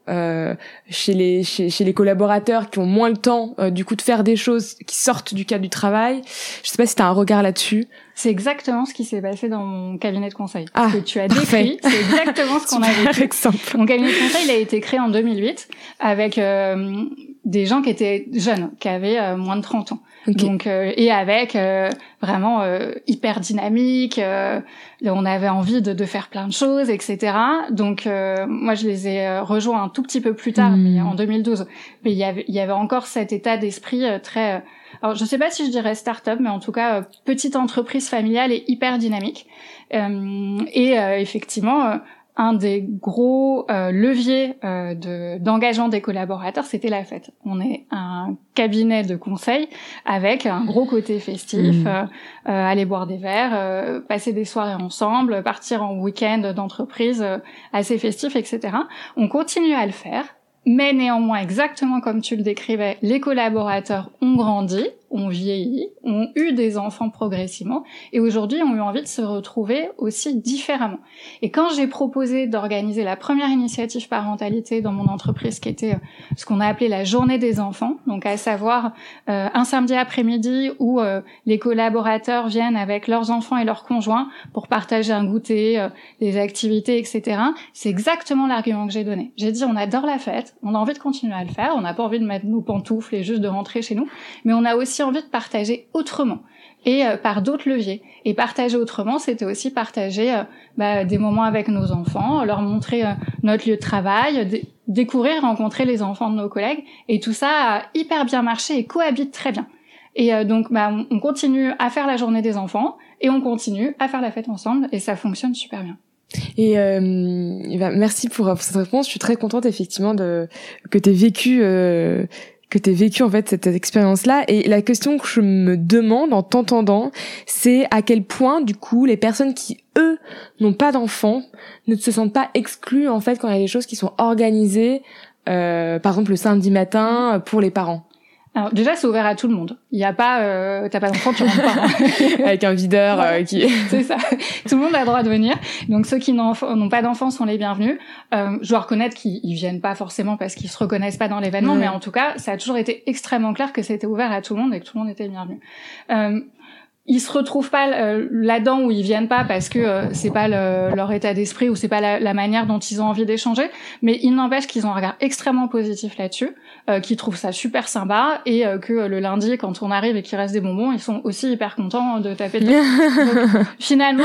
chez les chez, chez, les collaborateurs qui ont moins le temps du coup de faire des choses qui sortent du cadre du travail? Je sais pas si tu as un regard là-dessus. C'est exactement ce qui s'est passé dans mon cabinet de conseil. Ah, que tu as décrit, c'est exactement ce qu'on a vécu. Mon cabinet de conseil, il a été créé en 2008 avec euh, des gens qui étaient jeunes, qui avaient euh, moins de 30 ans. Donc euh, et avec vraiment hyper dynamique, on avait envie de, de, faire plein de choses, etc. Donc moi je les ai rejoints un tout petit peu plus tard, mais hmm. en 2012. Mais il y avait, il y avait encore cet état d'esprit très alors je sais pas si je dirais start-up, mais en tout cas euh, petite entreprise familiale et hyper dynamique. Euh, et euh, effectivement, un des gros leviers d'engagement des collaborateurs, c'était la fête. On est un cabinet de conseil avec un gros côté festif, mmh. aller boire des verres, passer des soirées ensemble, partir en week-end d'entreprise assez festif, etc. On continue à le faire mais néanmoins, exactement comme tu le décrivais, les collaborateurs ont grandi, ont vieilli, ont eu des enfants progressivement, et aujourd'hui ont eu envie de se retrouver aussi différemment. Et quand j'ai proposé d'organiser la première initiative parentalité dans mon entreprise, qui était euh, ce qu'on a appelé la journée des enfants, donc à savoir euh, un samedi après-midi où euh, les collaborateurs viennent avec leurs enfants et leurs conjoints pour partager un goûter, des activités, etc. C'est exactement l'argument que j'ai donné. J'ai dit on adore la fête, on a envie de continuer à le faire, on n'a pas envie de mettre nos pantoufles et juste de rentrer chez nous, mais on a aussi envie de partager autrement et euh, par d'autres leviers. Et partager autrement, c'était aussi partager euh, bah, des moments avec nos enfants, leur montrer euh, notre lieu de travail, découvrir, rencontrer les enfants de nos collègues. Et tout ça a hyper bien marché et cohabite très bien. Et donc, bah, on continue à faire la journée des enfants et on continue à faire la fête ensemble et ça fonctionne super bien. Et, bah, merci pour, cette réponse. Je suis très contente effectivement de que tu aies vécu que tu vécu en fait cette expérience-là. Et la question que je me demande en t'entendant, c'est à quel point du coup les personnes qui eux n'ont pas d'enfants ne se sentent pas exclues en fait quand il y a des choses qui sont organisées, euh, par exemple le samedi matin pour les parents. Alors déjà, c'est ouvert à tout le monde. Il y a pas, euh, t'as pas d'enfant, tu rentres pas. Hein. Avec un videur euh, qui. c'est ça. Tout le monde a le droit de venir. Donc ceux qui n'ont pas d'enfants sont les bienvenus. Euh, je dois reconnaître qu'ils viennent pas forcément parce qu'ils se reconnaissent pas dans l'événement, mais en tout cas, ça a toujours été extrêmement clair que c'était ouvert à tout le monde et que tout le monde était bienvenu. Ils se retrouvent pas euh, là-dedans où ils viennent pas parce que euh, c'est pas leur état d'esprit ou c'est pas la, manière dont ils ont envie d'échanger, mais il n'empêche qu'ils ont un regard extrêmement positif là-dessus, euh, qu'ils trouvent ça super sympa et que le lundi quand on arrive et qu'il reste des bonbons, ils sont aussi hyper contents de taper. Donc, finalement,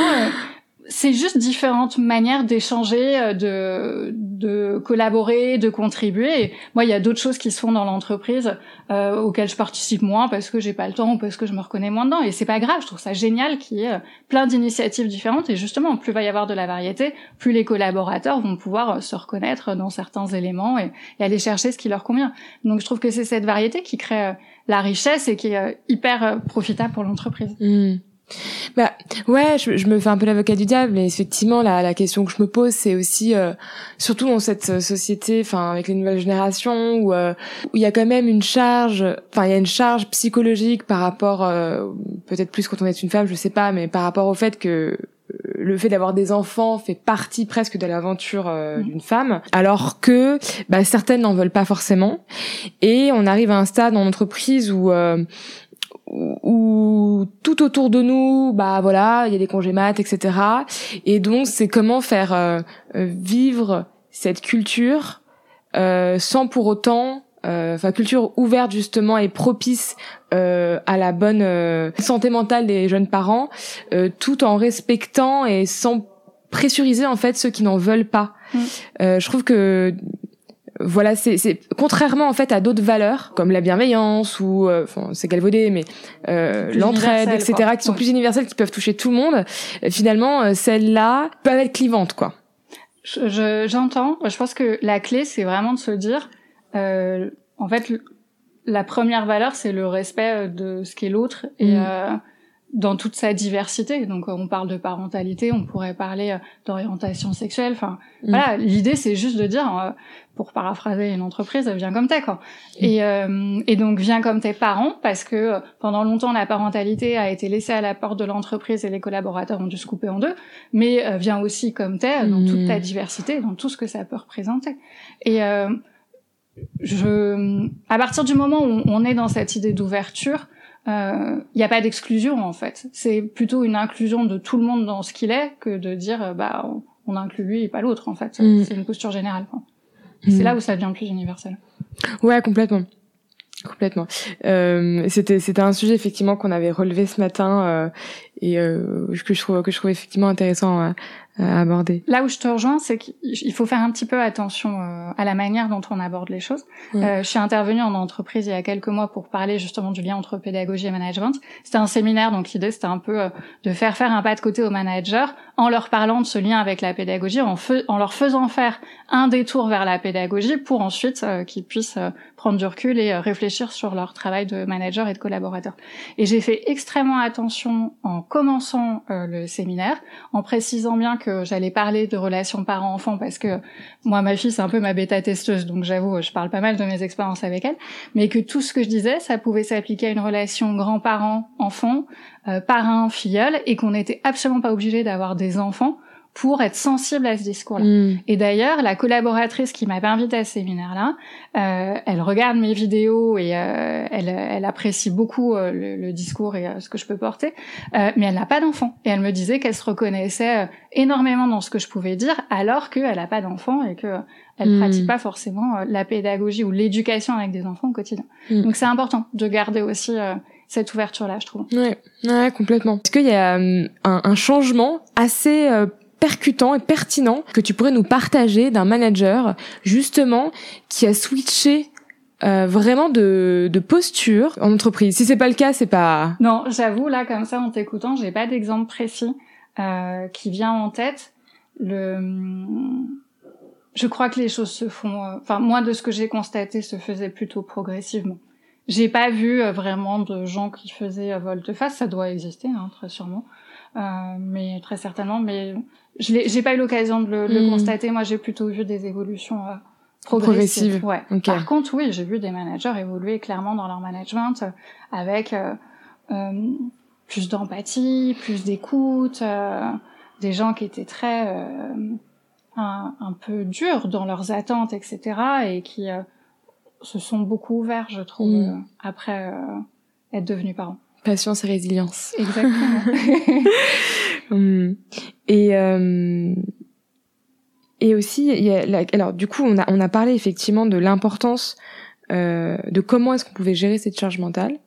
c'est juste différentes manières d'échanger, euh, de, de collaborer, de contribuer. Moi, il y a d'autres choses qui se font dans l'entreprise euh, auxquelles je participe moins parce que j'ai pas le temps ou parce que je me reconnais moins dedans. Et c'est pas grave. Je trouve ça génial qu'il y ait euh, plein d'initiatives différentes. Et justement, plus va y avoir de la variété, plus les collaborateurs vont pouvoir se reconnaître dans certains éléments et, aller chercher ce qui leur convient. Donc, je trouve que c'est cette variété qui crée la richesse et qui est hyper profitable pour l'entreprise. Mmh. Bah ouais, je, je, me fais un peu l'avocat du diable, mais effectivement la, la question que je me pose, c'est aussi euh, surtout dans cette euh, société, enfin avec les nouvelles générations où euh, où il y a quand même une charge, enfin il y a une charge psychologique par rapport, peut-être plus quand on est une femme, je sais pas, mais par rapport au fait que le fait d'avoir des enfants fait partie presque de l'aventure mmh. d'une femme, alors que bah, certaines n'en veulent pas forcément. Et on arrive à un stade en entreprise où où tout autour de nous, bah voilà, il y a des congés maths, etc. Et donc c'est comment faire euh, euh, vivre cette culture euh, sans pour autant, enfin culture ouverte justement et propice à la bonne santé mentale des jeunes parents, tout en respectant et sans pressuriser en fait ceux qui n'en veulent pas. Mmh. je trouve que voilà, c'est contrairement en fait à d'autres valeurs comme la bienveillance ou euh, enfin c'est galvaudé mais euh, l'entraide etc qui sont plus universelles qui peuvent toucher tout le monde. Euh, finalement euh, celles-là peuvent être clivantes quoi. J'entends. Je, pense que la clé c'est vraiment de se dire en fait la première valeur c'est le respect de ce qu'est l'autre et mm dans toute sa diversité. Donc on parle de parentalité, on pourrait parler euh, d'orientation sexuelle. Enfin mm. voilà, l'idée c'est juste de dire, euh, pour paraphraser une entreprise, viens comme t'es quoi. Mm. Et, euh, et donc viens comme tes parents parce que pendant longtemps la parentalité a été laissée à la porte de l'entreprise et les collaborateurs ont dû se couper en deux. Mais viens aussi comme t'es dans toute ta mm. diversité, dans tout ce que ça peut représenter. Et je, à partir du moment où on est dans cette idée d'ouverture, il euh, n'y a pas d'exclusion en fait. C'est plutôt une inclusion de tout le monde dans ce qu'il est que de dire euh, bah on, inclut lui et pas l'autre en fait. Mm. C'est une posture générale. C'est mm. là où ça devient plus universel. Ouais, complètement. Complètement. Euh, c'était c'était un sujet effectivement qu'on avait relevé ce matin euh, et euh, que je trouve que je trouve effectivement intéressant à, aborder. Là où je te rejoins, c'est qu'il faut faire un petit peu attention euh, à la manière dont on aborde les choses. Euh, je suis intervenue en entreprise il y a quelques mois pour parler justement du lien entre pédagogie et management. C'était un séminaire, donc l'idée c'était un peu de faire faire un pas de côté aux managers en leur parlant de ce lien avec la pédagogie, en, en leur faisant faire un détour vers la pédagogie pour ensuite qu'ils puissent prendre du recul et réfléchir sur leur travail de manager et de collaborateur. Et j'ai fait extrêmement attention en commençant euh, le séminaire, en précisant bien que j'allais parler de relations parents-enfants parce que moi, ma fille, c'est un peu ma bêta-testeuse, donc j'avoue, je parle pas mal de mes expériences avec elle, mais que tout ce que je disais, ça pouvait s'appliquer à une relation grand-parent-enfant, euh, parrain-filleul, et qu'on n'était absolument pas obligé d'avoir des enfants pour être sensible à ce discours-là. Mm. Et d'ailleurs, la collaboratrice qui m'avait invitée à ce séminaire-là, euh, elle regarde mes vidéos et euh, elle, elle, apprécie beaucoup euh, le, le, discours et ce que je peux porter, mais elle n'a pas d'enfant. Et elle me disait qu'elle se reconnaissait énormément dans ce que je pouvais dire, alors qu'elle n'a pas d'enfant et que elle mm. pratique pas forcément la pédagogie ou l'éducation avec des enfants au quotidien. Mm. Donc c'est important de garder aussi cette ouverture-là, je trouve. Ouais, ouais, complètement. Est-ce qu'il y a un, un, changement assez percutant et pertinent que tu pourrais nous partager d'un manager justement qui a switché euh, vraiment de, de posture en entreprise. Si c'est pas le cas, c'est pas. Non, j'avoue là comme ça en t'écoutant, j'ai pas d'exemple précis euh, qui vient en tête. Le, je crois que les choses se font. Euh, enfin, moi de ce que j'ai constaté, se faisait plutôt progressivement. J'ai pas vu euh, vraiment de gens qui faisaient volte-face. Ça doit exister, hein, très sûrement, mais très certainement. Mais je j'ai pas eu l'occasion de le, hmm. constater. Moi, j'ai plutôt vu des évolutions euh, progressive. Ouais. Par contre, oui, j'ai vu des managers évoluer clairement dans leur management avec euh, plus d'empathie, plus d'écoute, euh, des gens qui étaient très euh, un, un, peu durs dans leurs attentes, etc. et qui se sont beaucoup ouverts, je trouve, mm. après être devenus parents. Patience et résilience. Exactement. Mm. et euh, et aussi, il y a alors du coup, on a on a parlé effectivement de l'importance euh, de comment est-ce qu'on pouvait gérer cette charge mentale,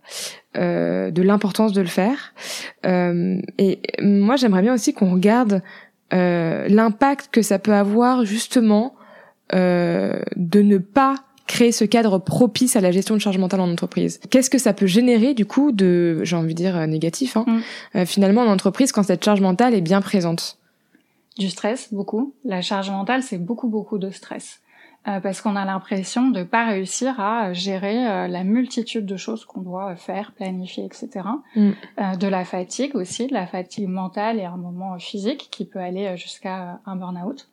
euh, de l'importance de le faire. Euh, et moi, j'aimerais bien aussi qu'on regarde euh, l'impact que ça peut avoir justement euh, de ne pas créer ce cadre propice à la gestion de charge mentale en entreprise. Qu'est-ce que ça peut générer du coup de, j'ai envie de dire euh, négatif, hein, mm. finalement en entreprise quand cette charge mentale est bien présente? Du stress, beaucoup. La charge mentale, c'est beaucoup beaucoup de stress. Euh, parce qu'on a l'impression de pas réussir à gérer euh, la multitude de choses qu'on doit faire, planifier, etc. Mm. Euh, de la fatigue aussi, de la fatigue mentale et un moment physique qui peut aller jusqu'à un burn-out.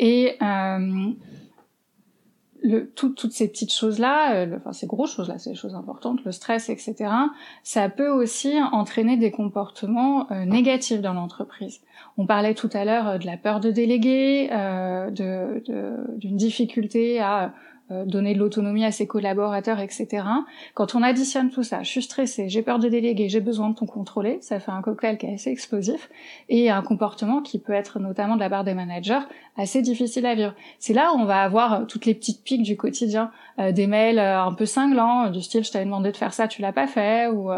Et le, toutes ces petites choses-là, euh, enfin ces grosses choses-là, ces choses importantes, le stress, etc., ça peut aussi entraîner des comportements euh, négatifs dans l'entreprise. On parlait tout à l'heure euh, de la peur de déléguer, euh, d'une de, difficulté à donner de l'autonomie à ses collaborateurs, etc. Quand on additionne tout ça, je suis stressée, j'ai peur de déléguer, j'ai besoin de ton contrôler, ça fait un cocktail qui est assez explosif et un comportement qui peut être notamment de la part des managers assez difficile à vivre. C'est là où on va avoir toutes les petites piques du quotidien, euh, des mails euh, un peu cinglants du style je t'avais demandé de faire ça, tu l'as pas fait ou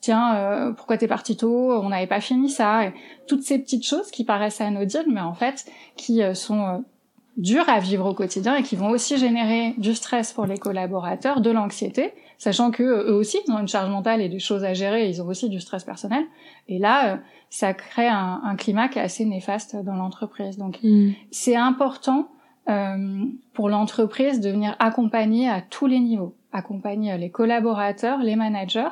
tiens, euh, pourquoi t'es parti tôt On n'avait pas fini ça. Et toutes ces petites choses qui paraissent anodines, mais en fait qui sont durs à vivre au quotidien et qui vont aussi générer du stress pour les collaborateurs, de l'anxiété, sachant que eux aussi ils ont une charge mentale et des choses à gérer, ils ont aussi du stress personnel. Et là, euh, ça crée un, un climat qui est assez néfaste dans l'entreprise. Donc, mm. c'est important euh, pour l'entreprise de venir accompagner à tous les niveaux, accompagner les collaborateurs, les managers,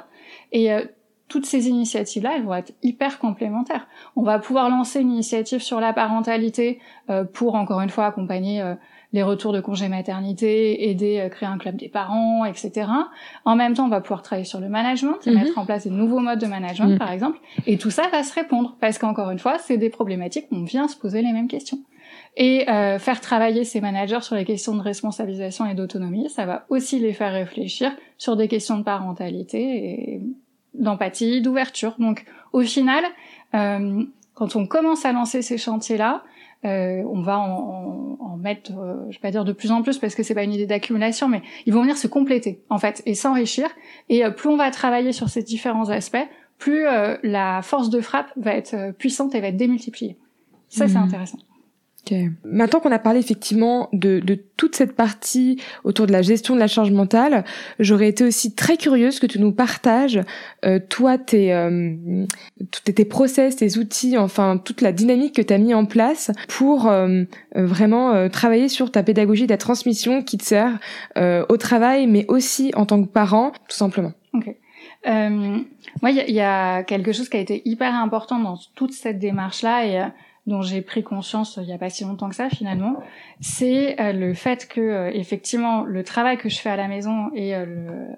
et euh, toutes ces initiatives-là, elles vont être hyper complémentaires. On va pouvoir lancer une initiative sur la parentalité euh, pour, encore une fois, accompagner euh, les retours de congé maternité, aider à euh, créer un club des parents, etc. En même temps, on va pouvoir travailler sur le management et mhm. mettre en place des nouveaux modes de management, mhm. par exemple. Et tout ça va se répondre parce qu'encore une fois, c'est des problématiques où on vient se poser les mêmes questions. Et faire travailler ces managers sur les questions de responsabilisation et d'autonomie, ça va aussi les faire réfléchir sur des questions de parentalité et d'empathie, d'ouverture. Donc au final, euh, quand on commence à lancer ces chantiers-là, euh, on va en, en, mettre, euh, je vais pas dire de plus en plus parce que c'est pas une idée d'accumulation, mais ils vont venir se compléter en fait et s'enrichir. Et euh, plus on va travailler sur ces différents aspects, plus euh, la force de frappe va être puissante et va être démultipliée. Ça, c'est mmh. Intéressant. Maintenant qu'on a parlé effectivement de, de, toute cette partie autour de la gestion de la charge mentale, j'aurais été aussi très curieuse que tu nous partages, euh, toi, tes, euh, tes process, tes outils, enfin toute la dynamique que tu as mis en place pour euh, vraiment euh, travailler sur ta pédagogie la transmission qui te sert au travail, mais aussi en tant que parent, tout simplement. Ok. moi, il y, y, a quelque chose qui a été hyper important dans toute cette démarche-là et dont j'ai pris conscience euh, il y a pas si longtemps que ça finalement, c'est euh, le fait que euh, effectivement le travail que je fais à la maison et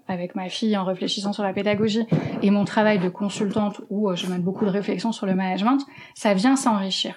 avec ma fille en réfléchissant sur la pédagogie et mon travail de consultante où je mène beaucoup de réflexions sur le management, ça vient s'enrichir.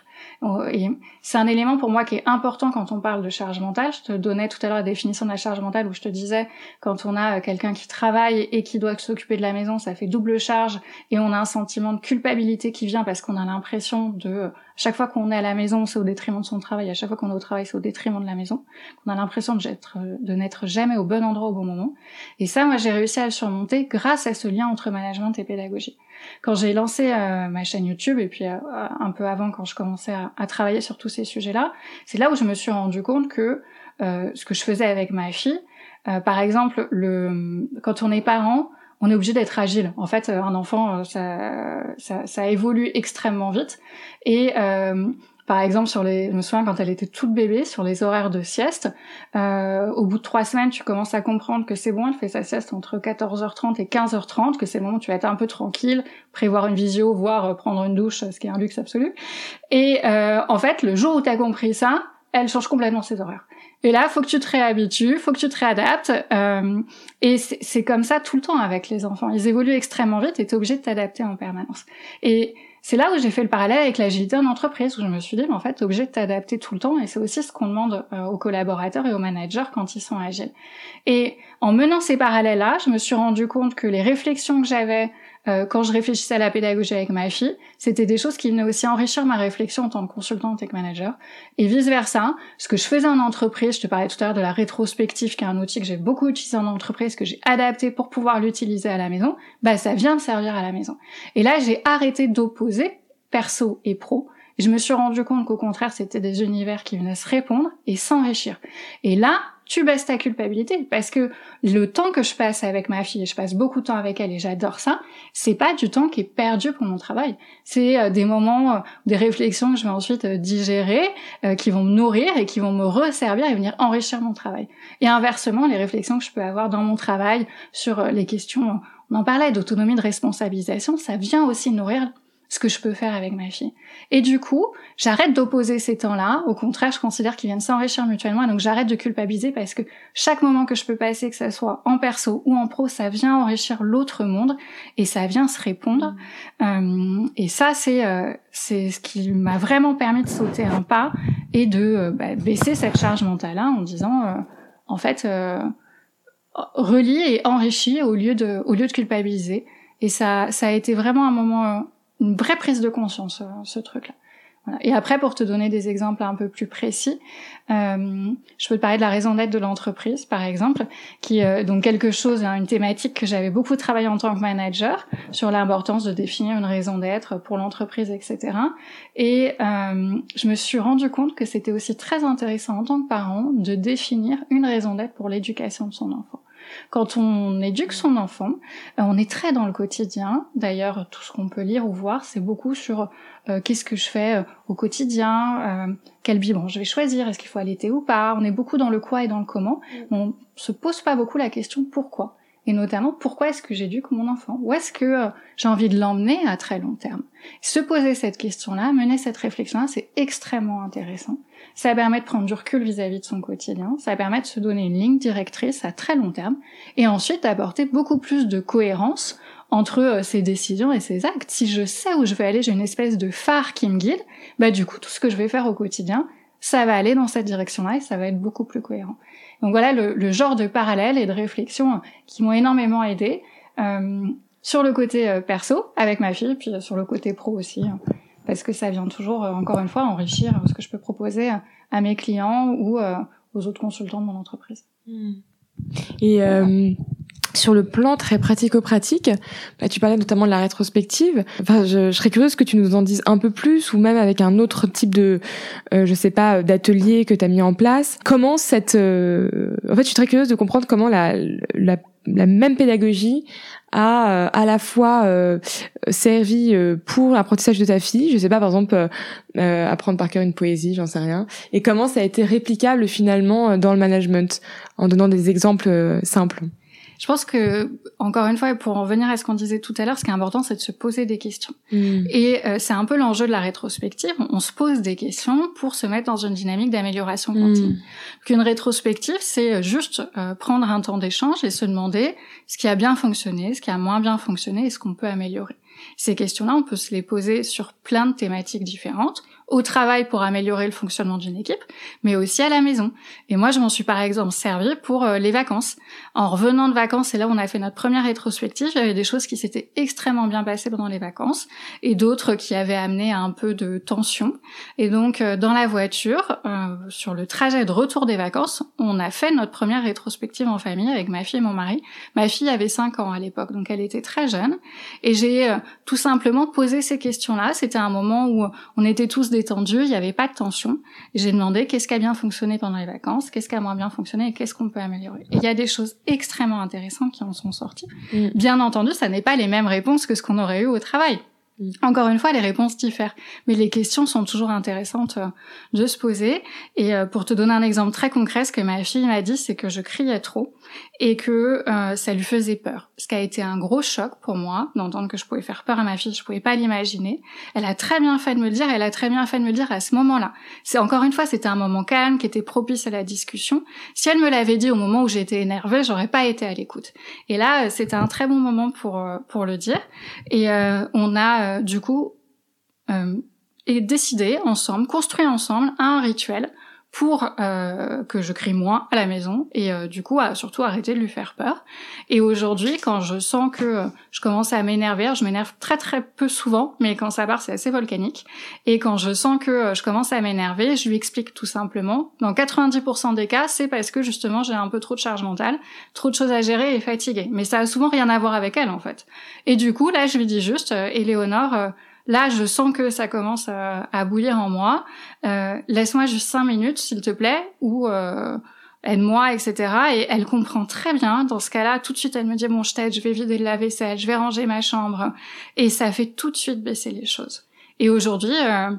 Et c'est un élément pour moi qui est important quand on parle de charge mentale. Je te donnais tout à l'heure la définition de la charge mentale où je te disais quand on a quelqu'un qui travaille et qui doit s'occuper de la maison, ça fait double charge et on a un sentiment de culpabilité qui vient parce qu'on a l'impression de chaque fois qu'on est à la maison, c'est au détriment de son travail. À chaque fois qu'on est au travail, c'est au détriment de la maison. On a l'impression de n'être jamais au bon endroit au bon moment. Et ça, moi, j'ai réussi à le surmonter grâce à ce lien entre management et pédagogie. Quand j'ai lancé euh, ma chaîne YouTube et puis euh, un peu avant, quand je commençais à, travailler sur tous ces sujets-là, c'est là où je me suis rendu compte que euh, ce que je faisais avec ma fille, par exemple, le, quand on est parent, on est obligé d'être agile. En fait, euh, un enfant, euh, ça, ça, ça évolue extrêmement vite. Et euh, par exemple, sur les, je me souviens quand elle était toute bébé, sur les horaires de sieste, euh, au bout de trois semaines, tu commences à comprendre que c'est bon, elle fait sa sieste entre 14h30 et 15h30, que c'est le moment où tu vas être un peu tranquille, prévoir une visio, voire prendre une douche, ce qui est un luxe absolu. Et euh, en fait, le jour où tu as compris ça, elle change complètement ses horaires. Et là, faut que tu te réhabitues, faut que tu te réadaptes. Euh, et c'est comme ça tout le temps avec les enfants. Ils évoluent extrêmement vite et tu es obligé de t'adapter en permanence. Et c'est là où j'ai fait le parallèle avec l'agilité en entreprise, où je me suis dit, mais en fait, t'es obligé de t'adapter tout le temps, et c'est aussi ce qu'on demande euh, aux collaborateurs et aux managers quand ils sont agiles. Et en menant ces parallèles-là, je me suis rendu compte que les réflexions que j'avais euh, quand je réfléchissais à la pédagogie avec ma fille, c'était des choses qui venaient aussi enrichir ma réflexion en tant que consultante et manager. Et vice versa, ce que je faisais en entreprise, je te parlais tout à l'heure de la rétrospective, qui est un outil que j'ai beaucoup utilisé en entreprise, que j'ai adapté pour pouvoir l'utiliser à la maison, bah ça vient me servir à la maison. Et là, j'ai arrêté d'opposer perso et pro. je me suis rendu compte qu'au contraire, c'était des univers qui venaient se répondre et s'enrichir. Et là, tu baisses ta culpabilité parce que le temps que je passe avec ma fille, et je passe beaucoup de temps avec elle et j'adore ça, c'est pas du temps qui est perdu pour mon travail. C'est euh, des moments, euh, des réflexions que je vais ensuite euh, digérer, qui vont me nourrir et qui vont me resservir et venir enrichir mon travail. Et inversement, les réflexions que je peux avoir dans mon travail sur les questions, on en parlait, d'autonomie, de responsabilisation, ça vient aussi nourrir ce que je peux faire avec ma fille. Et du coup, j'arrête d'opposer ces temps-là. Au contraire, je considère qu'ils viennent s'enrichir mutuellement. Et donc, j'arrête de culpabiliser parce que chaque moment que je peux passer, que ça soit en perso ou en pro, ça vient enrichir l'autre monde et ça vient se répondre. Euh, et ça, c'est euh, c'est ce qui m'a vraiment permis de sauter un pas et de euh, bah, baisser cette charge mentale-là en disant, en fait, relie et enrichis au lieu de au lieu de culpabiliser. Et ça, ça a été vraiment un moment une vraie prise de conscience, euh, ce truc-là. Voilà. Et après, pour te donner des exemples un peu plus précis, euh, je peux te parler de la raison d'être de l'entreprise, par exemple, qui euh, donc quelque chose, hein, une thématique que j'avais beaucoup travaillé en tant que manager sur l'importance de définir une raison d'être pour l'entreprise, etc. Et euh, je me suis rendu compte que c'était aussi très intéressant en tant que parent de définir une raison d'être pour l'éducation de son enfant. Quand on éduque son enfant, euh, on est très dans le quotidien. D'ailleurs, tout ce qu'on peut lire ou voir, c'est beaucoup sur euh, qu'est-ce que je fais euh, au quotidien, quel biberon je vais choisir, est-ce qu'il faut allaiter ou pas. On est beaucoup dans le quoi et dans le comment. Mm. On se pose pas beaucoup la question pourquoi. Et notamment, pourquoi est-ce que j'éduque mon enfant? Où est-ce que j'ai envie de l'emmener à très long terme? Se poser cette question-là, mener cette réflexion-là, c'est extrêmement intéressant. Ça permet de prendre du recul vis-à-vis de son quotidien, ça permet de se donner une ligne directrice à très long terme, et ensuite d'apporter beaucoup plus de cohérence entre euh, ses décisions et ses actes. Si je sais où je vais aller, j'ai une espèce de phare qui me guide, bah du coup tout ce que je vais faire au quotidien, ça va aller dans cette direction-là et ça va être beaucoup plus cohérent. Donc voilà le, genre de parallèle et de réflexion qui m'ont énormément aidé euh, sur le côté euh, perso avec ma fille, puis sur le côté pro aussi. Parce que ça vient toujours, euh, encore une fois, enrichir ce que je peux proposer à mes clients ou euh, aux autres consultants de mon entreprise. Hmm. Euh, sur le plan très pratico-pratique, bah, tu parlais notamment de la rétrospective. Enfin, je, je, serais curieuse que tu nous en dises un peu plus, ou même avec un autre type de, euh, je sais pas, d'atelier que tu as mis en place. Comment cette, euh, en fait, je suis très curieuse de comprendre comment la, la, la même pédagogie a euh, à la fois euh, servi euh, pour l'apprentissage de ta fille, je sais pas par exemple apprendre par cœur une poésie, j'en sais rien, et comment ça a été réplicable finalement dans le management en donnant des exemples simples. Je pense que, encore une fois, pour en venir à ce qu'on disait tout à l'heure, ce qui est important, c'est de se poser des questions. Mm. Et euh, c'est un peu l'enjeu de la rétrospective. On se pose des questions pour se mettre dans une dynamique d'amélioration continue. Mm. Qu'une rétrospective, c'est juste euh, prendre un temps d'échange et se demander ce qui a bien fonctionné, ce qui a moins bien fonctionné et ce qu'on peut améliorer. Ces questions-là, on peut se les poser sur plein de thématiques différentes au travail pour améliorer le fonctionnement d'une équipe, mais aussi à la maison. Et moi, je m'en suis par exemple servi pour euh, les vacances. En revenant de vacances, et là on a fait notre première rétrospective, il y avait des choses qui s'étaient extrêmement bien passées pendant les vacances et d'autres qui avaient amené à un peu de tension. Et donc euh, dans la voiture, euh, sur le trajet de retour des vacances, on a fait notre première rétrospective en famille avec ma fille et mon mari. Ma fille avait 5 ans à l'époque, donc elle était très jeune. Et j'ai tout simplement posé ces questions-là. C'était un moment où on était tous détendu, il n'y avait pas de tension. J'ai demandé qu'est-ce qui a bien fonctionné pendant les vacances, qu'est-ce qui a moins bien fonctionné et qu'est-ce qu'on peut améliorer. Et il y a des choses extrêmement intéressantes qui en sont sorties. Mm. Bien entendu, ça n'est pas les mêmes réponses que ce qu'on aurait eu au travail. Mm. Encore une fois, les réponses diffèrent, mais les questions sont toujours intéressantes euh, de se poser. Et euh, pour te donner un exemple très concret, ce que ma fille m'a dit, c'est que je criais trop et que euh, ça lui faisait peur. Ce qui a été un gros choc pour moi d'entendre que je pouvais faire peur à ma fille, je pouvais pas l'imaginer. Elle a très bien fait de me le dire, elle a très bien fait de me le dire à ce moment-là. C'est encore une fois, c'était un moment calme qui était propice à la discussion. Si elle me l'avait dit au moment où j'étais énervée, j'aurais pas été à l'écoute. Et là, c'était un très bon moment pour pour le dire. Et on a euh, du coup euh, et décidé ensemble, construit ensemble un rituel pour euh, que je crie moins à la maison et du coup surtout arrêter de lui faire peur. Et aujourd'hui, quand je sens que je commence à m'énerver, je m'énerve très très peu souvent, mais quand ça part, c'est assez volcanique. Et quand je sens que je commence à m'énerver, je lui explique tout simplement. Dans 90% des cas, c'est parce que justement j'ai un peu trop de charge mentale, trop de choses à gérer et fatiguée. Mais ça a souvent rien à voir avec elle en fait. Et du coup, là, je lui dis juste, Éléonore, Là, je sens que ça commence à, bouillir en moi. Euh, laisse-moi juste cinq minutes, s'il te plaît, ou euh, aide-moi, etc. Et elle comprend très bien. Dans ce cas-là, tout de suite, elle me dit bon, je t'aide, je vais vider la vaisselle, je vais ranger ma chambre, et ça fait tout de suite baisser les choses. Et aujourd'hui, euh,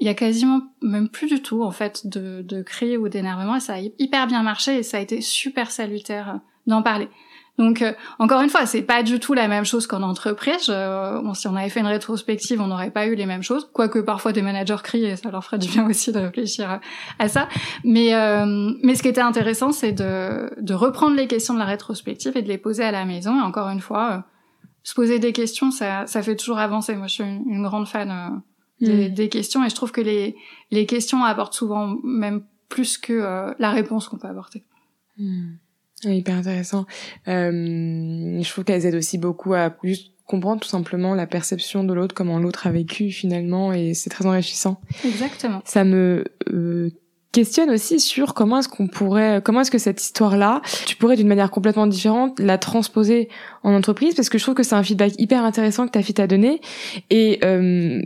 il y a quasiment même plus du tout en fait de, de cris ou d'énervement. Ça a hyper bien marché et ça a été super salutaire d'en parler. Donc euh, encore une fois, c'est pas du tout la même chose qu'en entreprise. Euh, si on avait fait une rétrospective, on n'aurait pas eu les mêmes choses. Quoique parfois des managers crient et ça leur ferait du bien aussi de réfléchir à, ça. Mais euh, mais ce qui était intéressant, c'est de de reprendre les questions de la rétrospective et de les poser à la maison. Et encore une fois, se poser des questions, ça ça fait toujours avancer. Moi, je suis une, grande fan des, mm. des, questions et je trouve que les les questions apportent souvent même plus que la réponse qu'on peut apporter. Mm hyper intéressant. Euh, je trouve qu'elles aident aussi beaucoup à juste comprendre tout simplement la perception de l'autre, comment l'autre a vécu finalement, et c'est très enrichissant. Exactement. Ça me euh, questionne aussi sur comment est-ce qu'on pourrait, comment est-ce que cette histoire-là, tu pourrais d'une manière complètement différente la transposer en entreprise, parce que je trouve que c'est un feedback hyper intéressant que ta fille t'a donné, et euh,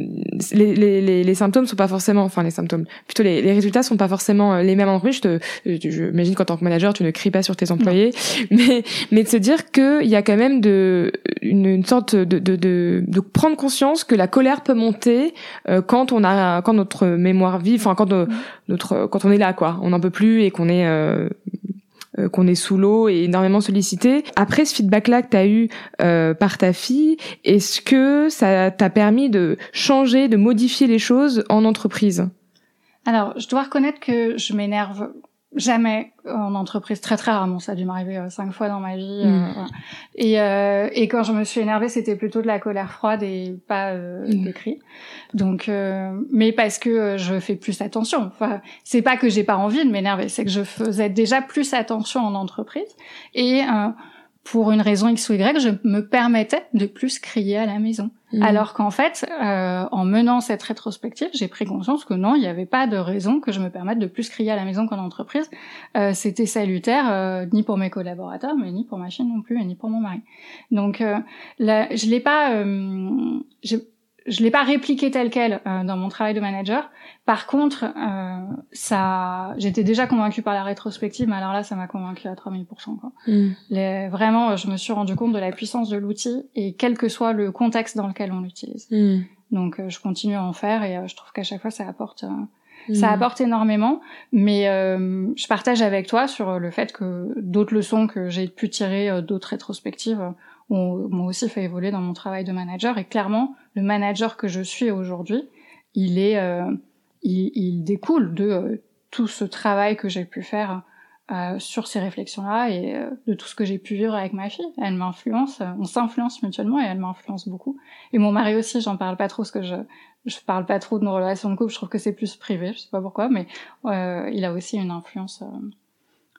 les, les, les, les, symptômes sont pas forcément, enfin les symptômes, plutôt les, les résultats sont pas forcément euh, les mêmes en entreprise. Je te, j'imagine qu'en tant que manager, tu ne cries pas sur tes employés, mais mais de se dire qu'il y a quand même de une, une sorte de, de, de, de prendre conscience que la colère peut monter euh, quand on a quand notre mémoire vive, enfin quand notre quand on est là quoi, on n'en peut plus et qu'on est euh, euh, qu'on est sous l'eau et énormément sollicité. Après ce feedback-là que tu as eu euh, par ta fille, est-ce que ça t'a permis de changer, de modifier les choses en entreprise? Alors, je dois reconnaître que je m'énerve Jamais en entreprise, très très rarement. Ça a dû m'arriver euh, cinq fois dans ma vie. Euh, mm. et, euh, et quand je me suis énervée, c'était plutôt de la colère froide et pas euh, mm. des cris. Donc, mais parce que je fais plus attention. Enfin, c'est pas que j'ai pas envie de m'énerver, c'est que je faisais déjà plus attention en entreprise. Et pour une raison X ou Y, je me permettais de plus crier à la maison. Mmh. Alors qu'en fait, euh, en menant cette rétrospective, j'ai pris conscience que non, il n'y avait pas de raison que je me permette de plus crier à la maison qu'en entreprise. Euh, C'était salutaire, euh, ni pour mes collaborateurs, mais ni pour ma chaîne non plus, et ni pour mon mari. Donc, euh, là, je l'ai pas... Euh, je l'ai pas répliqué tel quel euh, dans mon travail de manager. Par contre, euh, ça, j'étais déjà convaincue par la rétrospective, mais alors là, ça m'a convaincue à 3000%. Quoi. Mm. Les, vraiment, je me suis rendu compte de la puissance de l'outil et quel que soit le contexte dans lequel on l'utilise. Mm. Donc, euh, je continue à en faire et je trouve qu'à chaque fois, ça apporte. Ça mm. apporte énormément, mais je partage avec toi sur le fait que d'autres leçons que j'ai pu tirer d'autres rétrospectives m'ont aussi fait évoluer dans mon travail de manager. Et clairement, le manager que je suis aujourd'hui, il est, euh, il, il, découle de euh, tout ce travail que j'ai pu faire euh, sur ces réflexions-là et euh, de tout ce que j'ai pu vivre avec ma fille. Elle m'influence, on s'influence mutuellement et elle m'influence beaucoup. Et mon mari aussi, j'en parle pas trop parce que je je parle pas trop de nos relations de couple. Je trouve que c'est plus privé, je sais pas pourquoi, mais il a aussi une influence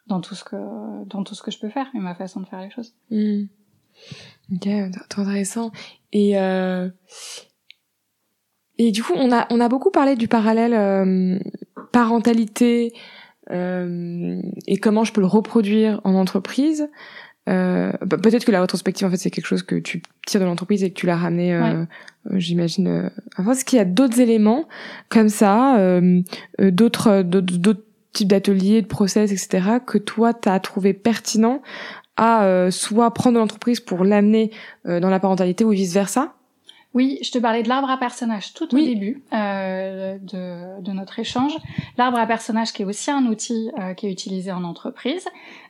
dans tout ce que dans tout ce que je peux faire et ma façon de faire les choses. Mmh. Ok, très intéressant. Et euh, et du coup, on a on a beaucoup parlé du parallèle euh, parentalité euh, et comment je peux le reproduire en entreprise. Euh, bah, peut-être que la rétrospective, en fait, c'est quelque chose que tu tires de l'entreprise et que tu l'as ramené, euh, euh j'imagine. Enfin, est-ce qu'il y a d'autres éléments comme ça, euh, d'autres d'autres types d'ateliers, de process, etc., que toi, tu as trouvé pertinent à euh, soit prendre l'entreprise pour l'amener euh, dans la parentalité ou vice versa Oui, je te parlais de l'arbre à personnage tout au début euh, de, de, notre échange. L'arbre à personnage qui est aussi un outil euh, qui est utilisé en entreprise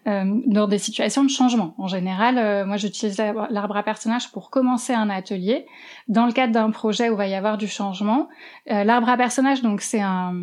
euh, dans des situations de changement. En général, euh, moi j'utilise l'arbre à personnage pour commencer un atelier. Dans le cadre d'un projet où va y avoir du changement, euh, l'arbre à personnage, donc c'est un,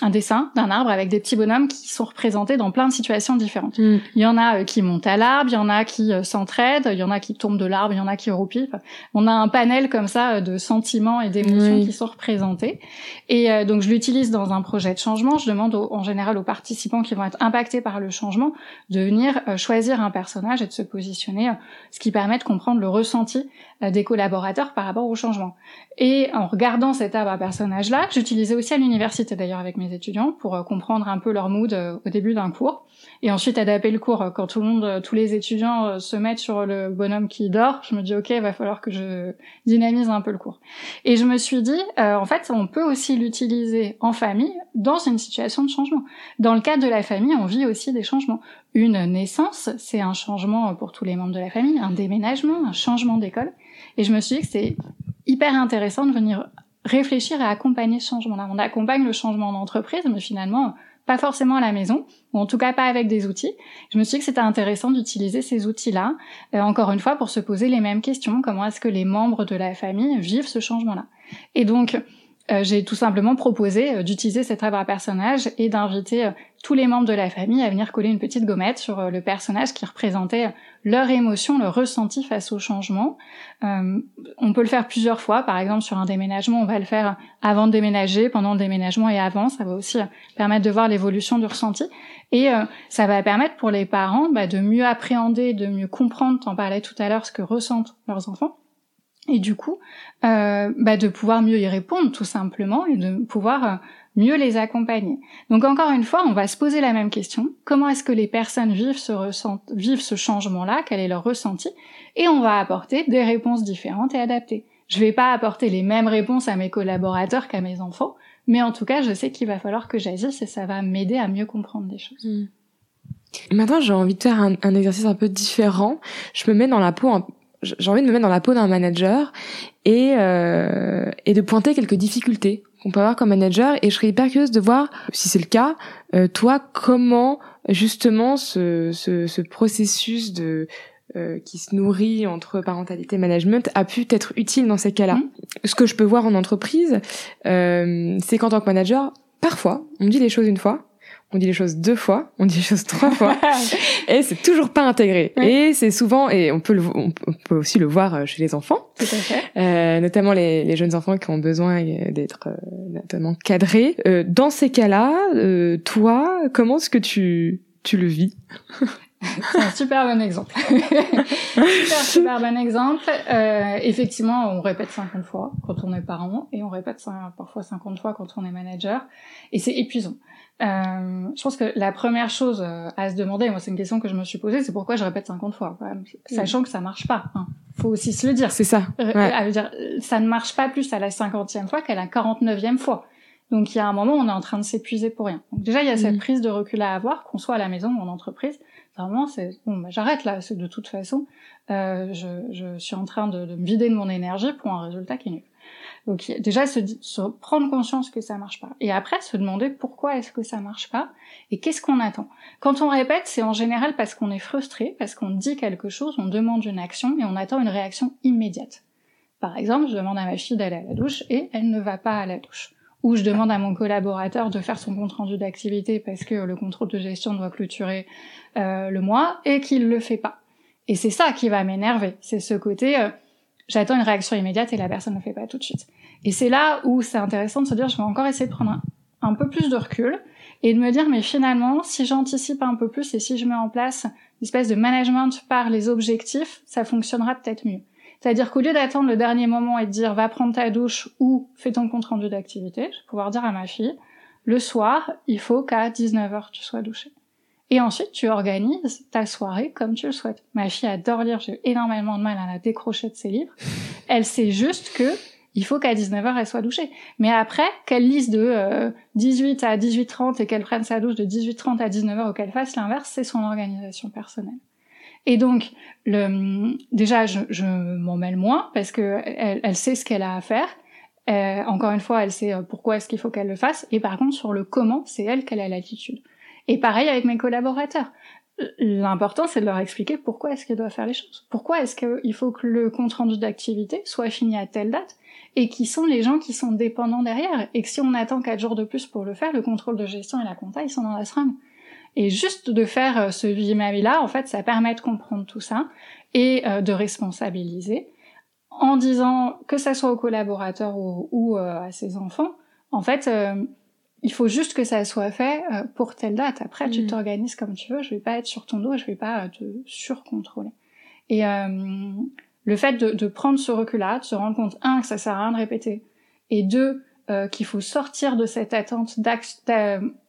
un, dessin d'un arbre avec des petits bonhommes qui sont représentés dans plein de situations différentes. Mm. Il y en a qui montent à l'arbre, il y en a qui s'entraident, il y en a qui tombent de l'arbre, il y en a qui roupillent. on a un panel comme ça de sentiments et d'émotions qui sont représentés. Et donc je l'utilise dans un projet de changement. Je demande en général aux participants qui vont être impactés par le changement de venir euh, choisir un personnage et de se positionner, euh, ce qui permet de comprendre le ressenti euh, des collaborateurs par rapport au changement. Et en regardant cet arbre à personnage-là, j'utilisais aussi à l'université d'ailleurs avec mes étudiants pour comprendre un peu leur mood au début d'un cours et ensuite adapter le cours quand tout le monde, tous les étudiants se mettent sur le bonhomme qui dort. Je me dis ok, va falloir que je dynamise un peu le cours. Et je me suis dit en fait on peut aussi l'utiliser en famille dans une situation de changement. Dans le cadre de la famille, on vit aussi des changements. Une naissance, c'est un changement pour tous les membres de la famille, un déménagement, un changement d'école. Et je me suis dit que c'est hyper intéressant de venir réfléchir et accompagner ce changement-là. On accompagne le changement d'entreprise, mais finalement, pas forcément à la maison, ou en tout cas pas avec des outils. Je me suis dit que c'était intéressant d'utiliser ces outils-là, euh, encore une fois, pour se poser les mêmes questions. Comment est-ce que les membres de la famille vivent ce changement-là? Et donc, j'ai tout simplement proposé euh, d'utiliser cet arbre à personnage et d'inviter euh, tous les membres de la famille à venir coller une petite gommette sur le personnage qui représentait leur émotion, leur ressenti face au changement. on peut le faire plusieurs fois, par exemple sur un déménagement, on va le faire avant de déménager, pendant le déménagement et avant. Ça va aussi permettre de voir l'évolution du ressenti et ça va permettre pour les parents bah, de mieux appréhender, de mieux comprendre. T'en parlais tout à l'heure ce que ressentent leurs enfants et du coup euh, bah de pouvoir mieux y répondre tout simplement et de pouvoir euh, mieux les accompagner. Donc encore une fois, on va se poser la même question comment est-ce que les personnes vivent ce vivent ce changement-là, quel est leur ressenti, et on va apporter des réponses différentes et adaptées. Je vais pas apporter les mêmes réponses à mes collaborateurs qu'à mes enfants, mais en tout cas, je sais qu'il va falloir que j'agisse et ça va m'aider à mieux comprendre les choses. Mmh. Maintenant, j'ai envie de faire un, un, exercice un peu différent. Je me mets dans la peau j'ai envie de me mettre dans la peau d'un manager et, euh, et de pointer quelques difficultés qu'on peut avoir comme manager. Et je serais hyper curieuse de voir, si c'est le cas, euh, toi, comment justement ce, ce, ce processus de euh, qui se nourrit entre parentalité et management a pu être utile dans ces cas-là? Mmh. Ce que je peux voir en entreprise, euh, c'est qu'en tant que manager, parfois, on me dit les choses une fois, on dit les choses deux fois, on dit les choses trois fois, et c'est toujours pas intégré. Et c'est souvent, et on peut, le, on peut aussi le voir euh, chez les enfants, Tout à fait. Euh, notamment les, les, jeunes enfants qui ont besoin euh, d'être euh, notamment cadrés. Euh, dans ces cas-là, euh, toi, comment est-ce que tu, tu le vis? C'est un super bon exemple. super, super bon exemple. Euh, effectivement, on répète 50 fois quand on est parent et on répète parfois 50 fois quand on est manager. Et c'est épuisant. Euh, je pense que la première chose euh, à se demander, moi c'est une question que je me suis posée, c'est pourquoi je répète 50 fois, sachant que ça marche pas. Hein. Faut aussi se le dire. C'est ça. Euh, ouais. dire, ça ne marche pas plus à la 50e fois qu'à la 49e fois. Donc il y a un moment, on est en train de s'épuiser pour rien. Donc déjà, il y a cette mm. prise de recul à avoir, qu'on soit à la maison ou en entreprise. Vraiment, c'est bon, bah, j'arrête là. De toute façon, euh, je, je, suis en train de, de, me vider de mon énergie pour un résultat qui est nul. Donc déjà se, se, prendre conscience que ça marche pas et après se demander pourquoi est-ce que ça marche pas et qu'est-ce qu'on attend. Quand on répète, c'est en général parce qu'on est frustré, parce qu'on dit quelque chose, on demande une action et on attend une réaction immédiate. Par exemple, je demande à ma fille d'aller à la douche et elle ne va pas à la douche. Ou je demande à mon collaborateur de faire son compte rendu d'activité parce que le contrôle de gestion doit clôturer euh, le mois et qu'il le fait pas. Et c'est ça qui va m'énerver. C'est ce côté, euh, j'attends une réaction immédiate et la personne ne le fait pas tout de suite. Et c'est là où c'est intéressant de se dire, je vais encore essayer de prendre un, peu plus de recul et de me dire, mais finalement, si j'anticipe un peu plus et si je mets en place une espèce de management par les objectifs, ça fonctionnera peut-être mieux. C'est-à-dire qu'au lieu d'attendre le dernier moment et de dire va prendre ta douche ou fais ton compte rendu d'activité, je vais pouvoir dire à ma fille, le soir, il faut qu'à 19h tu sois douchée. Et ensuite, tu organises ta soirée comme tu le souhaites. Ma fille adore lire, j'ai énormément de mal à la décrocher de ses livres. Elle sait juste que il faut qu'à 19h, elle soit douchée. Mais après, qu'elle lise de 18 euh, à 18h30 et qu'elle prenne sa douche de 18h30 à 19h ou qu'elle fasse l'inverse, c'est son organisation personnelle. Et donc, le, déjà, je, je m'en mêle moins parce que elle, elle sait ce qu'elle a à faire. Euh, encore une fois, elle sait euh, pourquoi est-ce qu'il faut qu'elle le fasse. Et par contre, sur le comment, c'est elle qu'elle a l'attitude. Et pareil avec mes collaborateurs. L'important, c'est de leur expliquer pourquoi est-ce qu'ils doivent faire les choses. Pourquoi est-ce qu'il faut que le compte rendu d'activité soit fini à telle date et qui sont les gens qui sont dépendants derrière. Et que si on attend quatre jours de plus pour le faire, le contrôle de gestion et la compta, ils sont dans la seringue. Et juste de faire euh, ce vie-ma-vie-là, en fait, ça permet de comprendre tout ça et euh, de responsabiliser en disant que ça soit aux collaborateurs ou, euh, à ses enfants. En fait, il faut juste que ça soit fait pour telle date. Après, tu mm. t'organises comme tu veux. Je vais pas être sur ton dos. Je vais pas te surcontrôler. Et le fait de, de prendre ce recul-là, de se rendre compte un que ça sert à rien de répéter, et deux qu'il faut sortir de cette attente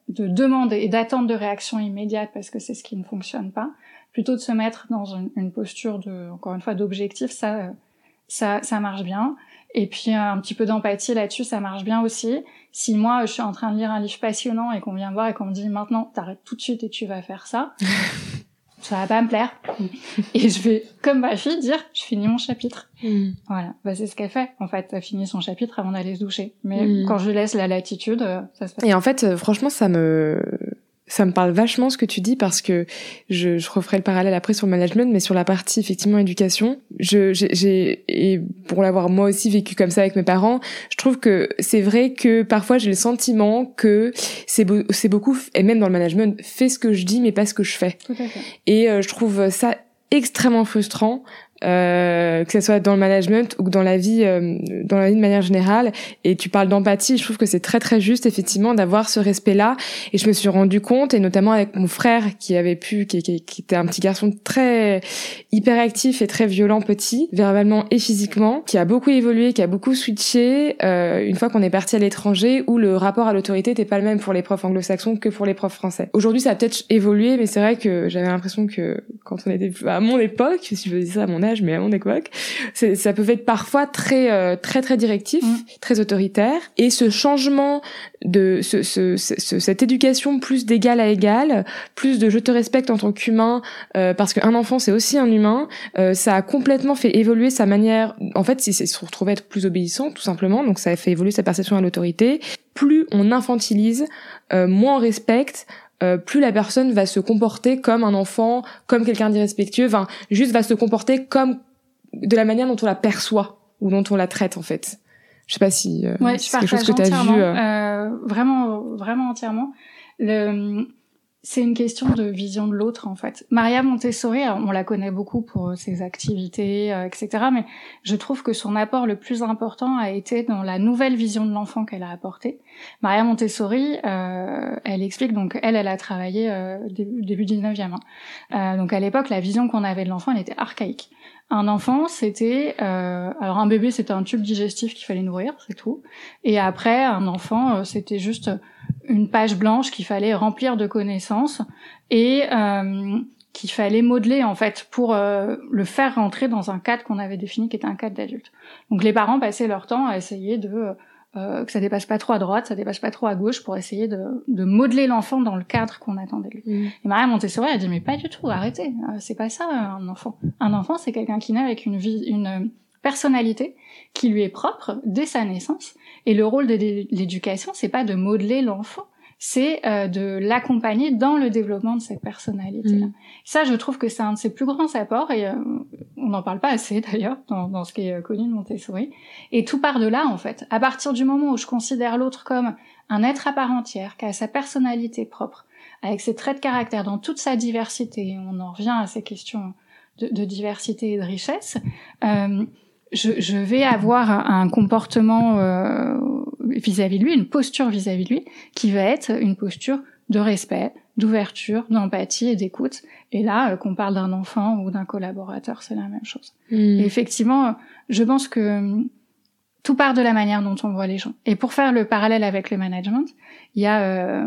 de demande et d'attente de réaction immédiate parce que c'est ce qui ne fonctionne pas, plutôt de se mettre dans une, posture de, encore une fois, d'objectif, ça, ça, ça marche bien. Et puis un petit peu d'empathie là-dessus, ça marche bien aussi. Si moi je suis en train de lire un livre passionnant et qu'on vient voir et qu'on me dit maintenant t'arrêtes tout de suite et tu vas faire ça, ça va pas me plaire. et je vais, comme ma fille, dire, je finis mon chapitre. Mm. Voilà. Bah, c'est ce qu'elle fait. En fait, elle finit son chapitre avant d'aller se doucher. Mais mm. quand je laisse la latitude, euh, ça se passe. Et en fait, euh, franchement, ça me, ça me parle vachement ce que tu dis parce que je, je referai le parallèle après sur le management, mais sur la partie effectivement éducation, je, j'ai et pour l'avoir moi aussi vécu comme ça avec mes parents, je trouve que c'est vrai que parfois j'ai le sentiment que c'est c'est beaucoup et même dans le management, fais ce que je dis mais pas ce que je fais. Tout à fait. Et euh, je trouve ça extrêmement frustrant euh, que ce soit dans le management ou dans la vie, euh, dans la vie de manière générale. Et tu parles d'empathie, je trouve que c'est très très juste effectivement d'avoir ce respect-là. Et je me suis rendu compte, et notamment avec mon frère qui avait pu, qui, était un petit garçon très hyperactif et très violent petit, verbalement et physiquement, qui a beaucoup évolué, qui a beaucoup switché euh, une fois qu'on est parti à l'étranger, où le rapport à l'autorité n'était pas le même pour les profs anglo-saxons que pour les profs français. Aujourd'hui, ça a peut-être évolué, mais c'est vrai que j'avais l'impression que quand on était à mon époque, si je veux dire ça à mon âge mais à mon époque, ça peut être parfois très euh, très très directif, mm. très autoritaire. Et ce changement de ce, ce, cette éducation plus d'égal à égal, plus de je te respecte en tant qu'humain, euh, parce qu'un enfant c'est aussi un humain, euh, ça a complètement fait évoluer sa manière. En fait, il se retrouvait être plus obéissant, tout simplement. Donc ça a fait évoluer sa perception à l'autorité. Plus on infantilise, moins on respecte, euh, plus la personne va se comporter comme un enfant, comme quelqu'un d'irrespectueux, enfin, juste va se comporter comme de la manière dont on la perçoit ou dont on la traite en fait. Je sais pas si euh, c'est quelque chose que tu as vu. Euh... euh... vraiment, vraiment entièrement. Le c'est une question de vision de l'autre en fait. Maria Montessori, on la connaît beaucoup pour ses activités, euh, etc. Mais je trouve que son apport le plus important a été dans la nouvelle vision de l'enfant qu'elle a apportée. Maria Montessori, euh, elle explique donc elle, elle a travaillé euh, début, début 19e. Hein. donc à l'époque, la vision qu'on avait de l'enfant, elle était archaïque. Un enfant, c'était alors un bébé, c'était un tube digestif qu'il fallait nourrir, c'est tout. Et après, un enfant, c'était juste une page blanche qu'il fallait remplir de connaissances et euh, qu'il fallait modeler en fait pour euh, le faire rentrer dans un cadre qu'on avait défini qui était un cadre d'adulte. Donc les parents passaient leur temps à essayer de euh, que ça dépasse pas trop à droite, ça dépasse pas trop à gauche pour essayer de, de modeler l'enfant dans le cadre qu'on attendait de lui. Mmh. Et Maria Montessori a dit mais pas du tout, arrêtez, c'est pas ça un enfant. Un enfant c'est quelqu'un qui naît avec une vie, une personnalité qui lui est propre dès sa naissance. Et le rôle de l'éducation, c'est pas de modeler l'enfant, c'est euh, de l'accompagner dans le développement de cette personnalité-là. Mm. Ça, je trouve que c'est un de ses plus grands apports, et euh, on n'en parle pas assez d'ailleurs dans, dans, ce qui est connu de Montessori. Et tout part de là, en fait. À partir du moment où je considère l'autre comme un être à part entière, qui a sa personnalité propre, avec ses traits de caractère dans toute sa diversité, on en revient à ces questions de, de diversité et de richesse, euh, je, je, vais avoir un, comportement euh, vis-à-vis de lui, une posture vis-à-vis de lui, qui va être une posture de respect, d'ouverture, d'empathie et d'écoute. Et là, euh, qu'on parle d'un enfant ou d'un collaborateur, c'est la même chose. Hmm. effectivement, je pense que euh, tout part de la manière dont on voit les gens. Et pour faire le parallèle avec le management, il y a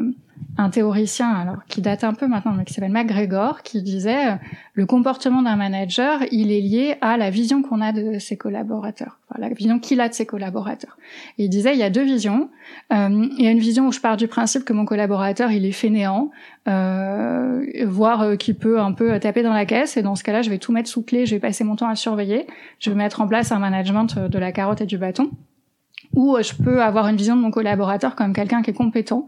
un théoricien alors qui date un peu maintenant, mais qui s'appelle McGregor, qui disait euh, le comportement d'un manager, il est lié à la vision qu'on a de ses collaborateurs, enfin, la vision qu'il a de ses collaborateurs. Et il disait il y a deux visions. Euh, il y a une vision où je pars du principe que mon collaborateur il est fainéant, euh, voire euh, qui peut un peu taper dans la caisse. Et dans ce cas-là, je vais tout mettre sous clé, je vais passer mon temps à surveiller, je vais mettre en place un management de la carotte et du bâton ou euh, je peux avoir une vision de mon collaborateur comme quelqu'un qui est compétent,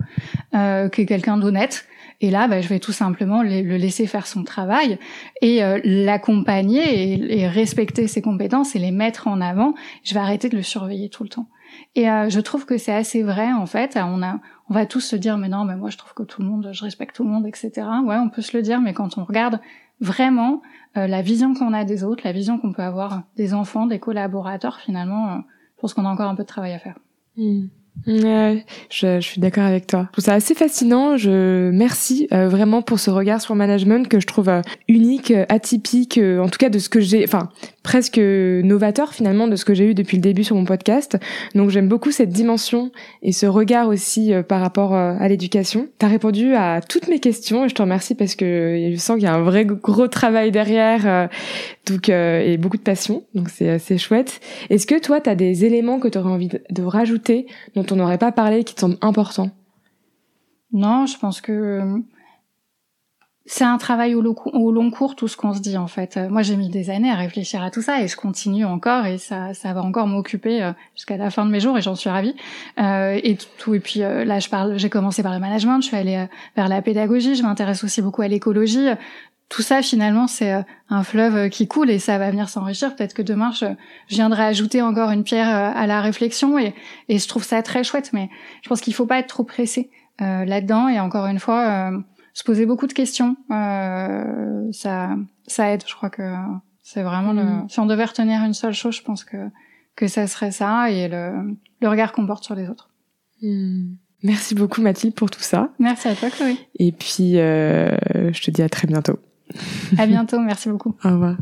euh, qui est quelqu'un d'honnête. Et là, bah, je vais tout simplement le laisser faire son travail et euh, l'accompagner et, respecter ses compétences et les mettre en avant. Je vais arrêter de le surveiller tout le temps. Et euh, je trouve que c'est assez vrai en fait. On a, on va tous se dire mais non, mais moi je trouve que tout le monde, je respecte tout le monde, etc. Ouais, on peut se le dire, mais quand on regarde vraiment la vision qu'on a des autres, la vision qu'on peut avoir des enfants, des collaborateurs, finalement je pense qu'on a encore un peu de travail à faire. Hmm. Je, suis d'accord avec toi. Je trouve ça assez fascinant. Je merci euh, vraiment pour ce regard sur le management que je trouve euh, unique, euh, atypique, en tout cas de ce que j'ai, enfin presque novateur finalement de ce que j'ai eu depuis le début sur mon podcast. Donc j'aime beaucoup cette dimension et ce regard aussi par rapport à l'éducation. T'as répondu à toutes mes questions et je te remercie parce que je sens qu'il y a un vrai gros travail derrière, donc et beaucoup de passion. Donc c'est assez chouette. Est-ce que toi t'as des éléments que tu aurais envie de rajouter dont on n'aurait pas parlé qui te semble important Non, je pense que euh, c'est un travail au, long cours tout ce qu'on se dit en fait. Euh, moi j'ai mis des années à réfléchir à tout ça et je continue encore et ça ça va encore m'occuper euh, jusqu'à la fin de mes jours et j'en suis ravie. et tout et puis là je parle j'ai commencé par le management, je suis allée vers la pédagogie, je m'intéresse aussi beaucoup à l'écologie tout ça finalement c'est euh, un fleuve euh, qui coule et ça va venir s'enrichir. Peut-être que demain je, viendrai ajouter encore une pierre euh, à la réflexion et je trouve ça très chouette. Mais je pense qu'il faut pas être trop pressé là-dedans et encore une fois se poser beaucoup de questions. ça ça aide. Je crois que c'est vraiment le. Mm. Si on devait retenir une seule chose, je pense que que ça serait ça et le, le regard qu'on porte sur les autres. Mm. Merci beaucoup Mathilde pour tout ça. Merci à toi Chloé. Et puis je te dis à très bientôt. À bientôt, merci beaucoup. Au revoir.